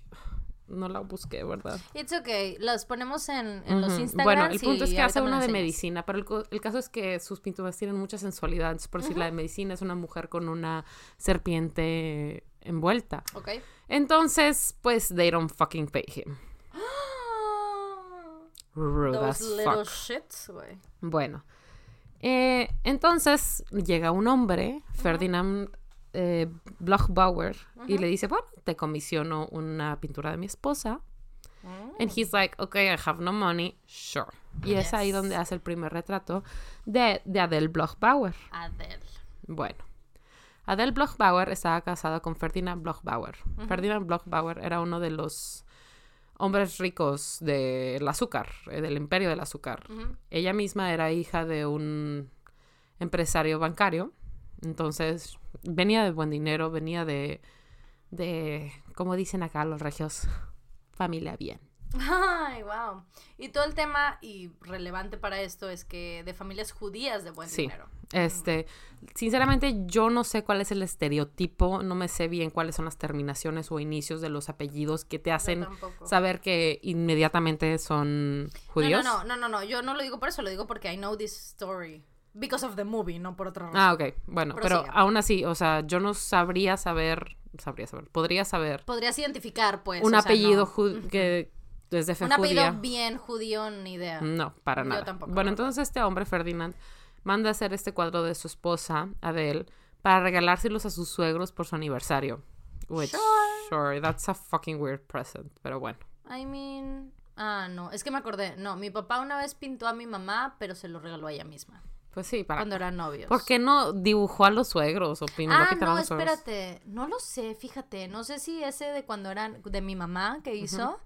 No la busqué, ¿verdad? It's okay. Las ponemos en, en los Ujú. Instagrams. Bueno, el punto es que hace una de medicina, pero el, caso es que sus pinturas tienen mucha sensualidad. Entonces, por decir, la de medicina es una mujer con una serpiente envuelta. Ok. Entonces, pues, they don't fucking pay him. Rude Those as little fuck. shits, güey. Bueno, eh, entonces llega un hombre, Ferdinand eh, Bloch-Bauer, y le dice, bueno, te comisiono una pintura de mi esposa. And he's like, okay, I have no money, sure. Y es ahí Yes. donde hace el primer retrato de, de Adele Bloch-Bauer. Adele. Bueno, Adele Bloch-Bauer estaba casada con Ferdinand Bloch-Bauer. Ferdinand Bloch-Bauer era uno de los hombres ricos del azúcar, eh, del imperio del azúcar. Ella misma era hija de un empresario bancario, entonces venía de buen dinero, venía de, de, como dicen acá los regios, familia bien. Ay, wow. Y todo el tema, y relevante para esto, es que de familias judías de buen Sí. dinero. Este, sinceramente yo no sé cuál es el estereotipo, no me sé bien cuáles son las terminaciones o inicios de los apellidos que te hacen saber que inmediatamente son judíos. No, no, no, no, no, yo no lo digo por eso, lo digo porque I know this story. Because of the movie, no por otra razón. Ah, ok, bueno, pero aún así, o sea, yo no sabría saber, sabría saber, podría saber Podrías identificar, pues. un o sea, apellido no. ju- que desde fe Un apellido bien judío, ni idea. No, para Yo nada. tampoco, bueno, entonces este hombre, Ferdinand, manda a hacer este cuadro de su esposa, Adele, para regalárselos a sus suegros por su aniversario. Which, sure, that's a fucking weird present, pero bueno. I mean. Ah, no, es que me acordé. No, mi papá una vez pintó a mi mamá, pero se lo regaló a ella misma. Pues sí, para... Cuando eran novios. ¿Por qué no dibujó a los suegros o pin- Ah, no, espérate. No lo sé, fíjate. No sé si ese de cuando eran de mi mamá que hizo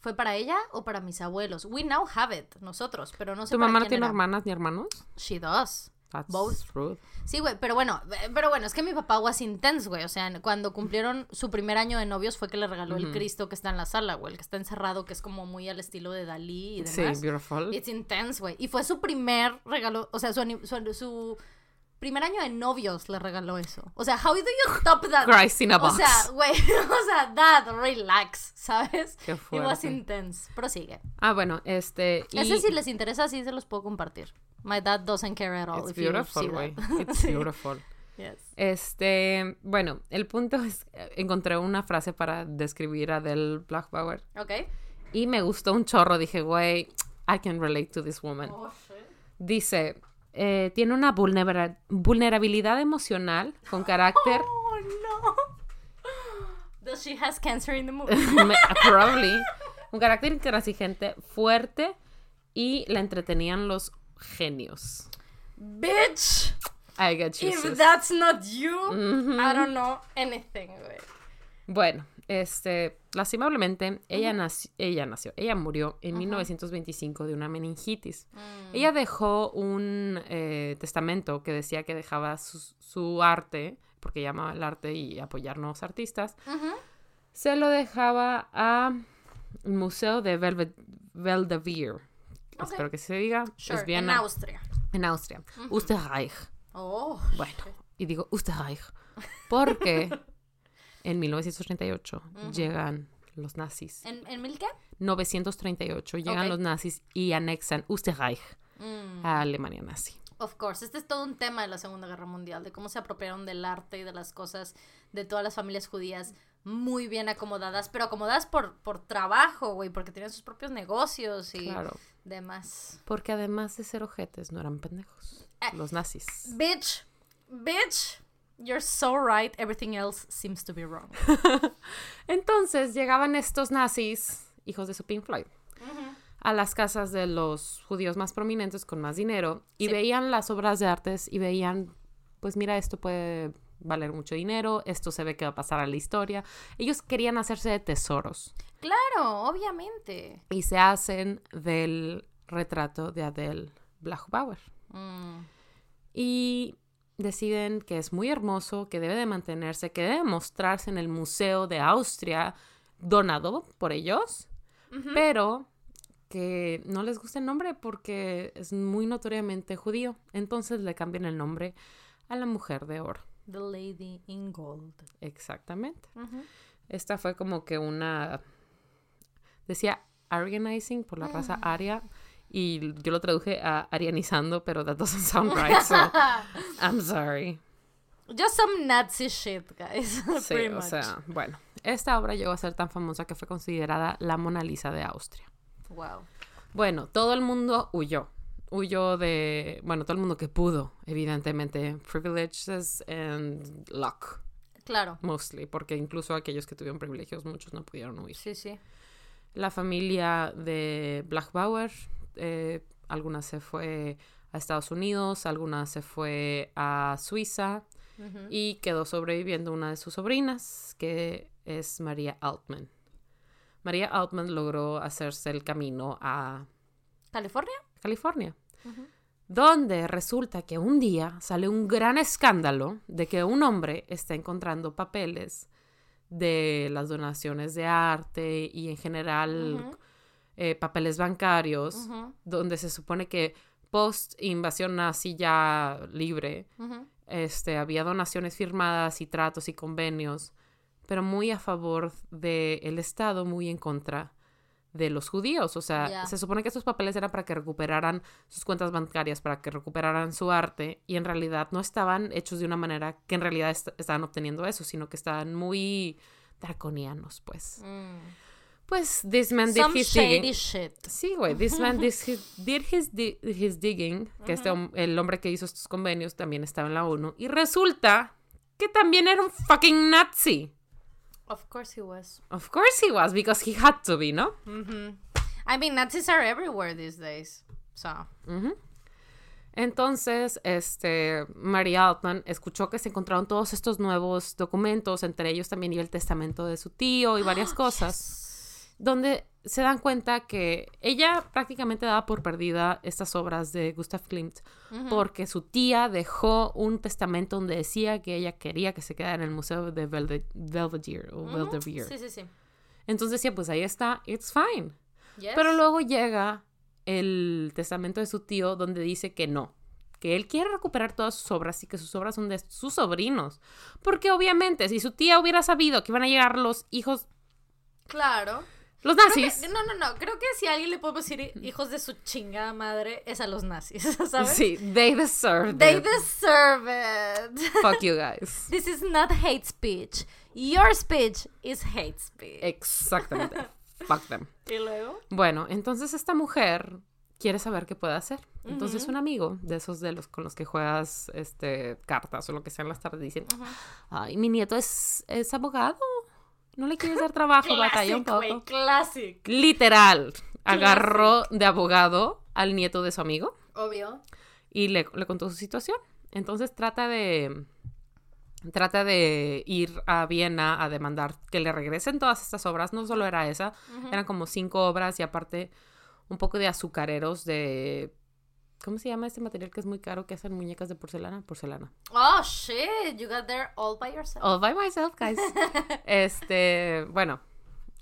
fue para ella o para mis abuelos. We now have it, nosotros, pero no sé ¿Tu para mamá no tiene era. hermanas ni hermanos? She does. That's Both. rude. Sí, güey, pero bueno, pero bueno, es que mi papá was intense, güey. O sea, cuando cumplieron su primer año de novios fue que le regaló el Cristo que está en la sala, güey. El que está encerrado, que es como muy al estilo de Dalí y Sí, demás. beautiful. It's intense, güey. Y fue su primer regalo, o sea, su, su, su primer año de novios le regaló eso. O sea, how do you stop that? Christ in a O box. sea, güey, o sea, dad, relax, ¿sabes? Qué It was fuerte. intense. Prosigue. Ah, bueno, este... Y Ese si les interesa, sí se los puedo compartir. My dad doesn't care at all It's if beautiful, güey. It's Sí. beautiful. Yes. Este, bueno, el punto es, encontré una frase para describir a Adele Blackbauer Ok. y me gustó un chorro. Dije, güey, I can relate to this woman. Oh, Dice, eh, tiene una vulnera- vulnerabilidad emocional con carácter, Oh, no. Does she has cancer in the movie? probably, un carácter intransigente, fuerte y la entretenían los genios. Bitch! I get you, If sis. that's not you, I don't know anything, güey. Bueno, este, lastimablemente, ella, nació, ella nació, ella murió en 1925 de una meningitis. Mm. Ella dejó un eh, testamento que decía que dejaba su, su arte, porque ella amaba el arte y apoyar nuevos artistas, se lo dejaba al Museo de Velve- Espero que se diga. Sure, es bien en Austria. en Austria. Österreich. Oh, Bueno, y digo Österreich porque en 1938 llegan los nazis. ¿En, en mil qué? 938 llegan los nazis y anexan Österreich Mm, a Alemania nazi. of course. Este es todo un tema de la Segunda Guerra Mundial, de cómo se apropiaron del arte y de las cosas de todas las familias judías muy bien acomodadas, pero acomodadas por, por trabajo, güey, porque tenían sus propios negocios y Claro, porque además de ser ojetes no eran pendejos. Eh. Los nazis. Bitch, bitch, you're so right. Everything else seems to be wrong. Entonces llegaban estos nazis, hijos de su Pink Floyd, a las casas de los judíos más prominentes con más dinero y Sí. veían las obras de artes y veían, pues mira, esto puede valer mucho dinero, esto se ve que va a pasar a la historia. Ellos querían hacerse de tesoros Claro, obviamente. y se hacen del retrato de Adele Blachbauer. Mm, y deciden que es muy hermoso, que debe de mantenerse, que debe mostrarse en el Museo de Austria, donado por ellos, pero que no les gusta el nombre porque es muy notoriamente judío. Entonces le cambian el nombre a la mujer de oro. The Lady in Gold. Exactamente. Esta fue como que una decía Aryanizing por la raza Ah. aria. Y yo lo traduje a arianizando, pero that doesn't sound right, so I'm sorry. Just some Nazi shit, guys. Sí, Pretty o much. sea, bueno. Esta obra llegó a ser tan famosa que fue considerada la Mona Lisa de Austria. Wow. Bueno, todo el mundo huyó. Huyó de, bueno, todo el mundo que pudo, evidentemente. Privileges and luck, Claro. mostly, porque incluso aquellos que tuvieron privilegios, muchos no pudieron huir. Sí, sí. La familia de Blachbauer, eh, algunas se fue a Estados Unidos, algunas se fue a Suiza y quedó sobreviviendo una de sus sobrinas, que es María Altman. María Altman logró hacerse el camino a ¿California? California, Donde resulta que un día sale un gran escándalo de que un hombre está encontrando papeles de las donaciones de arte y en general eh, papeles bancarios, donde se supone que post invasión nazi ya libre, este, había donaciones firmadas y tratos y convenios, pero muy a favor del Estado, muy en contra de los judíos. O sea, se supone que estos papeles eran para que recuperaran sus cuentas bancarias, para que recuperaran su arte, y en realidad no estaban hechos de una manera que en realidad est- estaban obteniendo eso, sino que estaban muy draconianos, pues. Mm. Pues, this man did Some his digging. shit. Sí, güey, this man did his, did his, di- his digging, que este, el hombre que hizo estos convenios también estaba en la ONU, y resulta que también era un fucking nazi. Of course he was. Of course he was, because he had to be, ¿no? Mhm. I mean, Nazis are everywhere these days. So. Ujú. Entonces, este, María Altman escuchó que se encontraron todos estos nuevos documentos, entre ellos también iba el testamento de su tío y varias cosas, donde se dan cuenta que ella prácticamente daba por perdida estas obras de Gustav Klimt, Ujú. porque su tía dejó un testamento donde decía que ella quería que se quedara en el museo de Belve- Belvedere o Ujú. Belvedere. Sí, sí, sí. Entonces decía, pues ahí está, it's fine. Yes. Pero luego llega el testamento de su tío donde dice que no, que él quiere recuperar todas sus obras y que sus obras son de sus sobrinos. Porque obviamente si su tía hubiera sabido que iban a llegar los hijos, Claro. Los que- nazis. no, no, no. Creo que si a alguien le podemos decir hijos de su chingada madre, es a los nazis, ¿sabes? Sí, they deserve They it. deserve it. Fuck you guys. This is not hate speech. Your speech is hate speech. Exactamente. Fuck them. ¿Y luego? Bueno, entonces esta mujer quiere saber qué puede hacer. Entonces un amigo de esos de los con los que juegas este cartas o lo que sea en las tardes dicen, ay, mi nieto es, es abogado. No le quieres dar trabajo, batalla un poco. classic. Literal, agarró de abogado al nieto de su amigo Obvio. y le, le contó su situación. Entonces trata de trata de ir a Viena a demandar que le regresen todas estas obras. No solo era esa, eran como cinco obras y aparte un poco de azucareros de ¿cómo se llama este material que es muy caro que hacen muñecas de porcelana? Porcelana. Oh, shit. You got there all by yourself. All by myself, guys. este, bueno,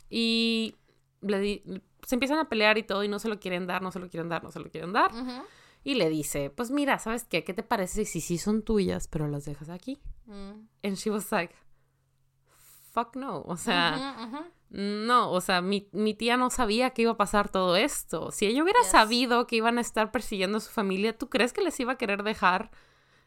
y le di- se empiezan a pelear y todo y no se lo quieren dar, no se lo quieren dar, no se lo quieren dar. Ujú. Y le dice, pues mira, ¿sabes qué? ¿Qué te parece si sí son tuyas, pero las dejas aquí? Mm. And she was like, fuck no. O sea. No, o sea, mi, mi tía no sabía que iba a pasar todo esto. Si ella hubiera Yes. sabido que iban a estar persiguiendo a su familia, ¿tú crees que les iba a querer dejar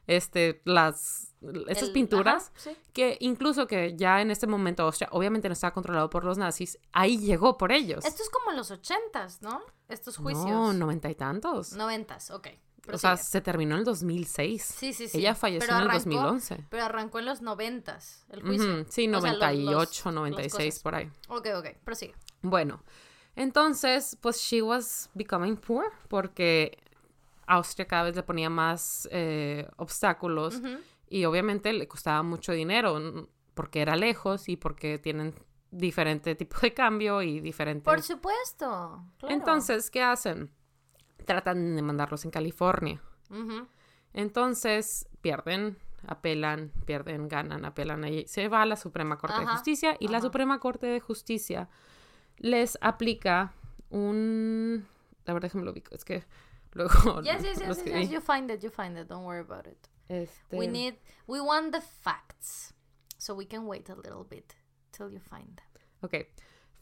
este, las, estas El- pinturas? ajá, sí. Que incluso que ya en este momento obviamente no estaba controlado por los nazis, ahí llegó por ellos. Esto es como en los ochentas, ¿no? Estos juicios. No, noventa y tantos. Noventas, ok. O sea, se terminó en el 2006. sí, sí, sí. Ella falleció Pero en el arrancó- 2011. Pero arrancó en los noventas, el juicio. Sí, O sea, los- 98, los- 96, las cosas. por ahí. Ok, ok, prosigue. Bueno, entonces, pues she was becoming poor porque Austria cada vez le ponía más eh, obstáculos y obviamente le costaba mucho dinero porque era lejos y porque tienen diferente tipo de cambio y diferente... Por supuesto. claro. Entonces, ¿qué hacen? Tratan de mandarlos en California. Ujú. Entonces, pierden, apelan, pierden, ganan, apelan. Y se va a la Suprema Corte de Justicia y la. Suprema Corte de Justicia les aplica un... A ver, déjame lo ubico. Es que luego... Yes, yes, yes, yes, yes, You find it, you find it. Don't worry about it. Este, We need, we want the facts. So we can wait a little bit till you find them. Ok.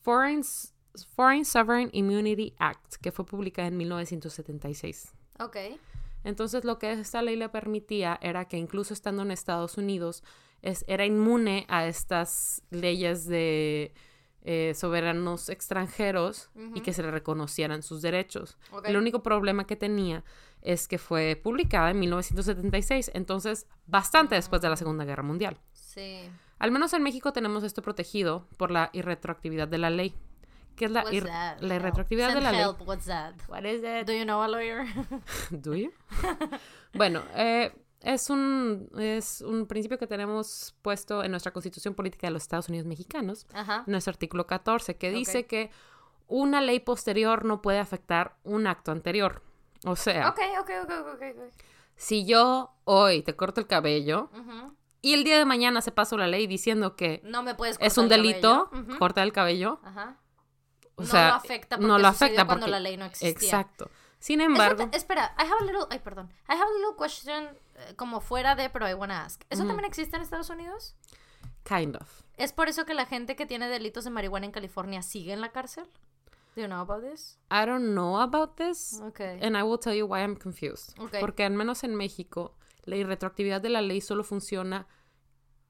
Foreign, Foreign Sovereign Immunity Act, que fue publicada en 1976. Ok. Entonces lo que esta ley le permitía era que incluso estando en Estados Unidos es, era inmune a estas leyes de eh, soberanos extranjeros y que se le reconocieran sus derechos. El único problema que tenía es que fue publicada en 1976, entonces bastante después de la Segunda Guerra Mundial. Sí. Al menos en México tenemos esto protegido por la irretroactividad de la ley. ¿Qué es la, ir- la irretroactividad de la ley? What's that? What is it? Do you know a lawyer? Do you? bueno, eh, es, un, es un principio que tenemos puesto en nuestra Constitución Política de los Estados Unidos Mexicanos, Ajá. en nuestro artículo 14, que dice que una ley posterior no puede afectar un acto anterior. O sea, si yo hoy te corto el cabello y el día de mañana se pasa la ley diciendo que No me puedes es un el delito. Ujú. cortar el cabello, Ajá. O no sea, lo afecta porque no lo afecta cuando porque la ley no existía. exacto. Sin embargo, espera, I have a little, ay, perdón. I have a little question eh, como fuera de, pero I wanna ask. ¿Eso Ujú. también existe en Estados Unidos? kind of. ¿Es por eso que la gente que tiene delitos de marihuana en California sigue en la cárcel? Do you know about this? I don't know about this. Okay. And I will tell you why I'm confused. Ok. Porque al menos en México, la irretroactividad de la ley solo funciona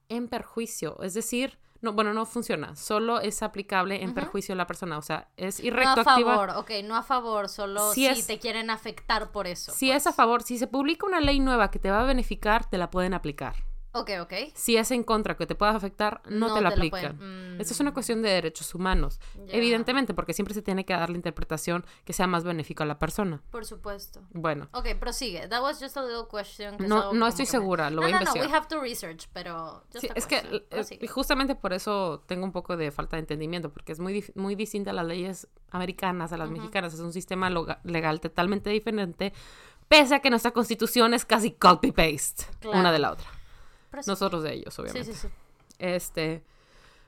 en perjuicio. Es decir, no, bueno, no funciona. Solo es aplicable en perjuicio de la persona. O sea, es No a irretroactiva. favor, ok, no a favor, solo Si si, es- te quieren afectar por eso. Si pues. es a favor, si se publica una ley nueva que te va a beneficiar, te la pueden aplicar. Ok, ok. Si es en contra que te pueda afectar, no, No te la te aplican. pueden- Esto es una cuestión de derechos humanos. Ya. Evidentemente, porque siempre se tiene que dar la interpretación que sea más benéfico a la persona. Por supuesto. Bueno, Ok, prosigue. That was just a little question. que es No- no estoy que me- segura, lo no, voy a no, No, investigar. we have to research, pero... just Sí, a es que question. eh, Prosigue. justamente por eso tengo un poco de falta de entendimiento, porque es muy, muy distinta a las leyes americanas, a las mexicanas. Es un sistema legal totalmente diferente, pese a que nuestra constitución es casi copy-paste Claro. una de la otra. Nosotros de ellos, Sí, obviamente. sí, sí. Este,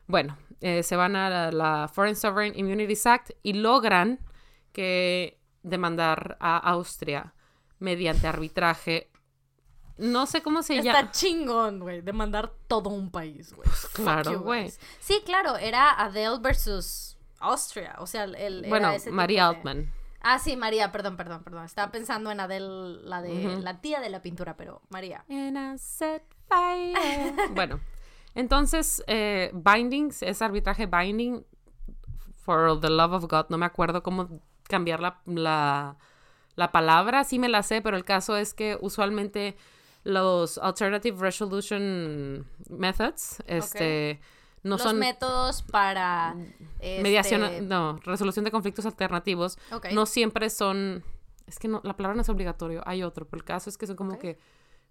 bueno, eh, se van a la, la Foreign Sovereign Immunities Act y logran que demandar a Austria mediante arbitraje. No sé cómo se llama. Está chingón, güey, de mandar todo un país, güey. Fuck claro, güey. Sí, claro, era Adele versus Austria, o sea, el... era Bueno, ese tipo María de- Altman. Ah, sí, María, perdón, perdón, perdón. Estaba pensando en Adele, la de la tía de la pintura, pero María. And I set fire. bueno, entonces, eh, bindings es arbitraje binding. For the love of God, no me acuerdo cómo cambiar la, la, la palabra. Sí me la sé, pero el caso es que usualmente los alternative resolution methods, este, no Los son métodos para... mediación, este, no, resolución de conflictos alternativos, no siempre son, es que no, la palabra no es obligatorio, hay otro, pero el caso es que son como que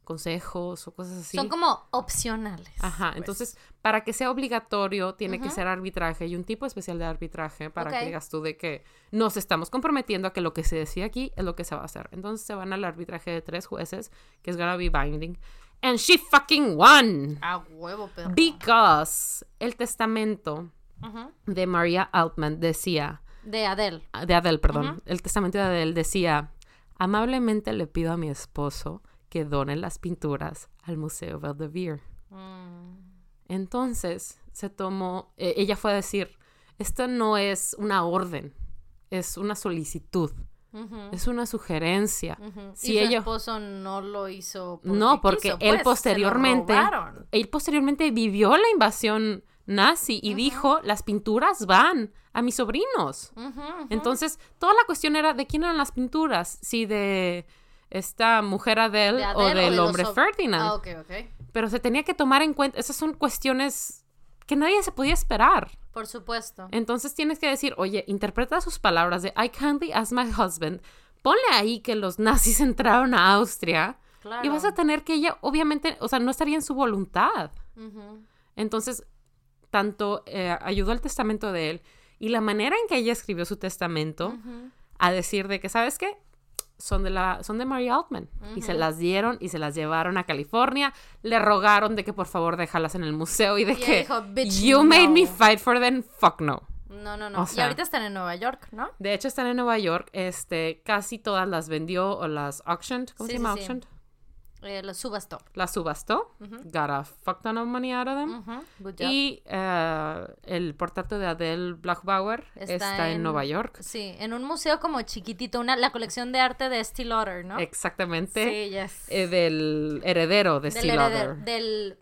consejos o cosas así. Son como opcionales. Ajá, pues. entonces para que sea obligatorio tiene que ser arbitraje y un tipo especial de arbitraje para que digas tú de que nos estamos comprometiendo a que lo que se decía aquí es lo que se va a hacer. Entonces se van al arbitraje de tres jueces que es gonna be binding. And she fucking won. A huevo, perro. Because el testamento de Maria Altman decía, De Adele. de Adele, perdón, el testamento de Adele decía, amablemente le pido a mi esposo que done las pinturas al Museo Valdevere. Mm. Entonces se tomó, eh, ella fue a decir, esto no es una orden, es una solicitud, es una sugerencia. Si y su ella- esposo no lo hizo No, porque quiso, él pues, posteriormente, él posteriormente vivió la invasión nazi y dijo, las pinturas van a mis sobrinos. Entonces, toda la cuestión era de quién eran las pinturas, si de esta mujer Adele, ¿De o del de los hombre Ferdinand. Ah, ok, ok. Pero se tenía que tomar en cuenta, esas son cuestiones que nadie se podía esperar. Por supuesto. Entonces tienes que decir, oye, interpreta sus palabras de I kindly ask my husband, ponle ahí que los nazis entraron a Austria Claro. y vas a tener que ella, obviamente, o sea, no estaría en su voluntad. Entonces, tanto eh, ayudó al testamento de él y la manera en que ella escribió su testamento a decir de que, ¿sabes qué? Son de, la, son de Mary Altman. Y se las dieron y se las llevaron a California. Le rogaron de que por favor déjalas en el museo y de Y que dijo, "Bitch, you made me no". fight for them, fuck no. No, no, no. O y ahorita están en Nueva York, ¿no? De hecho, están en Nueva York. Este, casi todas las vendió o las auctioned. ¿Cómo Sí, se llama sí. auctioned? Eh, la subastó. La subastó. Got a fuck ton of money out of them. Y eh, el portrato de Adele Blackbauer Está está, en, en- Nueva York. Sí, en un museo como chiquitito, una, la colección de arte de Estee Lauder, ¿no? Exactamente. Sí, yes. eh, del heredero de heredero- Lauder. del,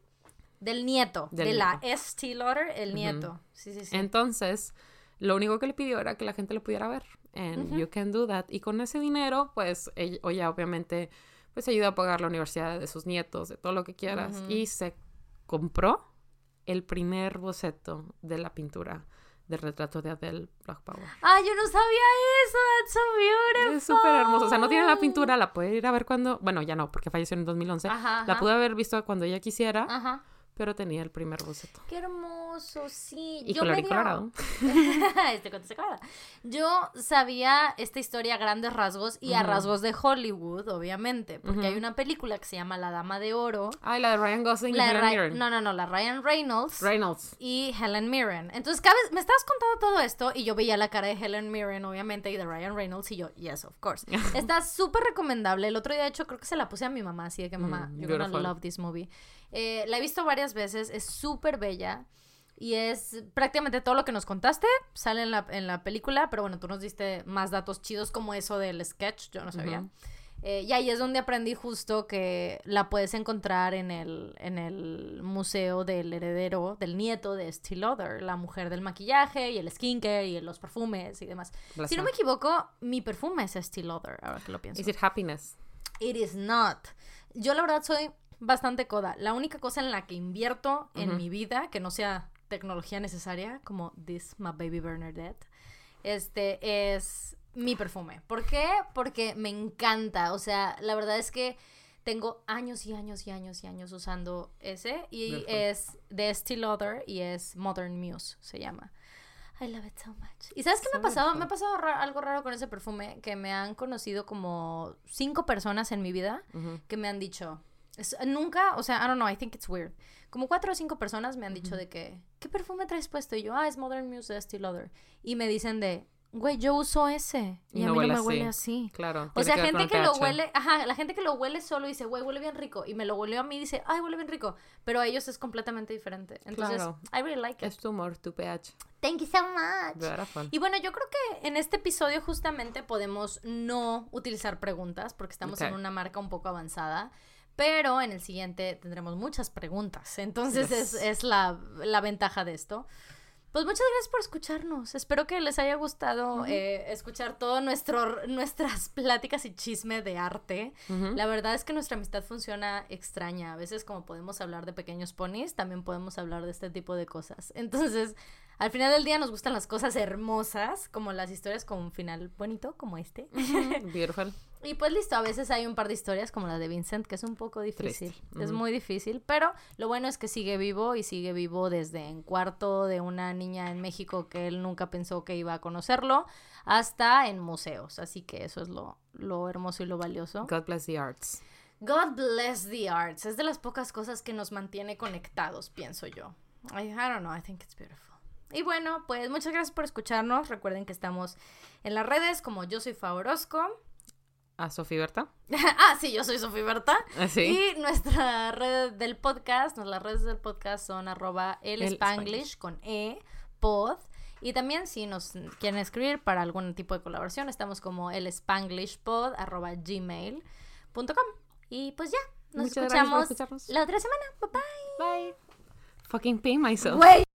del nieto, Del de la. Estee Lauder, el nieto. Sí, sí, sí. Entonces, lo único que le pidió era que la gente lo pudiera ver. And you can do that. Y con ese dinero, pues, ella, ella obviamente, pues ayuda a pagar la universidad de sus nietos, de todo lo que quieras. Y se compró el primer boceto de la pintura del retrato de Adele Blackbauer. Ah, yo no sabía eso. That's so beautiful. Es súper hermoso. O sea, no tiene la pintura, la puede ir a ver cuando... Bueno, ya no, porque falleció en 2011. Ajá, La ajá. pudo haber visto cuando ella quisiera, Ajá. Pero tenía el primer boceto. Qué hermoso, sí. Y Yo colorado. este cuento se acuerda. Yo sabía esta historia a grandes rasgos y a rasgos de Hollywood, obviamente, porque hay una película que se llama La Dama de Oro. Ay, la de Ryan Gosling La y Helen Mirren. no, no, no, la Ryan Reynolds Reynolds. y Helen Mirren. Entonces, cada vez me estabas contando todo esto y yo veía la cara de Helen Mirren, obviamente, y de Ryan Reynolds y yo, yes, of course. Está súper recomendable. El otro día, de hecho, creo que se la puse a mi mamá, así de que mamá, Mm, you're gonna love this movie. Eh, la he visto varias veces, es súper bella. Y es prácticamente todo lo que nos contaste, sale en la, en la película, pero bueno, tú nos diste más datos chidos como eso del sketch, yo no sabía. Ujú. Eh, y ahí es donde aprendí justo que la puedes encontrar en el, en el museo del heredero, del nieto de Estee Lauder, la mujer del maquillaje y el skincare y los perfumes y demás. Bless Si no me equivoco, mi perfume es Estee Lauder, ahora que lo pienso. Is it happiness? It is not. Yo la verdad soy bastante coda. La única cosa en la que invierto en mi vida, que no sea tecnología necesaria, como This My Baby Bernadette, este es mi perfume. ¿Por qué? Porque me encanta. O sea, la verdad es que tengo años y años y años y años usando ese y es de Estee Lauder y es Modern Muse, se llama. I love it so much. ¿Y sabes qué me ha pasado? Me ha pasado ra- algo raro con ese perfume, que me han conocido como cinco personas en mi vida que me han dicho, es- nunca, o sea, I don't know, I think it's weird. Como cuatro o cinco personas me han dicho de que, ¿qué perfume traes puesto? Y yo, ah, es Modern Muse de Estee Lauder. Y me dicen de, güey, yo uso ese. Y, Y a mí no me huele así. Claro. O sea, gente que lo huele, ajá, la gente que lo huele solo dice, güey, huele bien rico. Y me lo huele a mí y dice, ay, huele bien rico. Pero a ellos es completamente diferente. Entonces, Claro. I really like it. Es tu humor, tu pH. Thank you so much. Beautiful. Y bueno, yo creo que en este episodio justamente podemos no utilizar preguntas porque estamos en una marca un poco avanzada. Pero en el siguiente tendremos muchas preguntas. Entonces es, Yes. es la, la ventaja de esto. Pues muchas gracias por escucharnos. Espero que les haya gustado eh, escuchar todo nuestro nuestras pláticas y chisme de arte. Ujú. La verdad es que nuestra amistad funciona extraña. A veces como podemos hablar de pequeños ponis, también podemos hablar de este tipo de cosas. Entonces, al final del día nos gustan las cosas hermosas, como las historias con un final bonito, como este. Beautiful. Y pues listo, a veces hay un par de historias como la de Vincent, que es un poco difícil. Triste. Es muy difícil, pero lo bueno es que sigue vivo y sigue vivo desde en cuarto de una niña en México que él nunca pensó que iba a conocerlo, hasta en museos. Así que eso es lo, lo hermoso y lo valioso. God bless the arts. God bless the arts. Es de las pocas cosas que nos mantiene conectados, pienso yo. I, I don't know, I think it's beautiful. Y bueno, pues muchas gracias por escucharnos. Recuerden que estamos en las redes como yo soy Favorosco. A Sofía Berta. ah, sí, yo soy Sofía Berta. Así. Y nuestra red del podcast, las redes del podcast son arroba el El Spanglish con E, pod. Y también si nos quieren escribir para algún tipo de colaboración, estamos como el Spanglishpod arroba gmail.com. Y pues ya, nos Muchas escuchamos la otra semana. Bye bye. Bye. Fucking pay myself. Güey.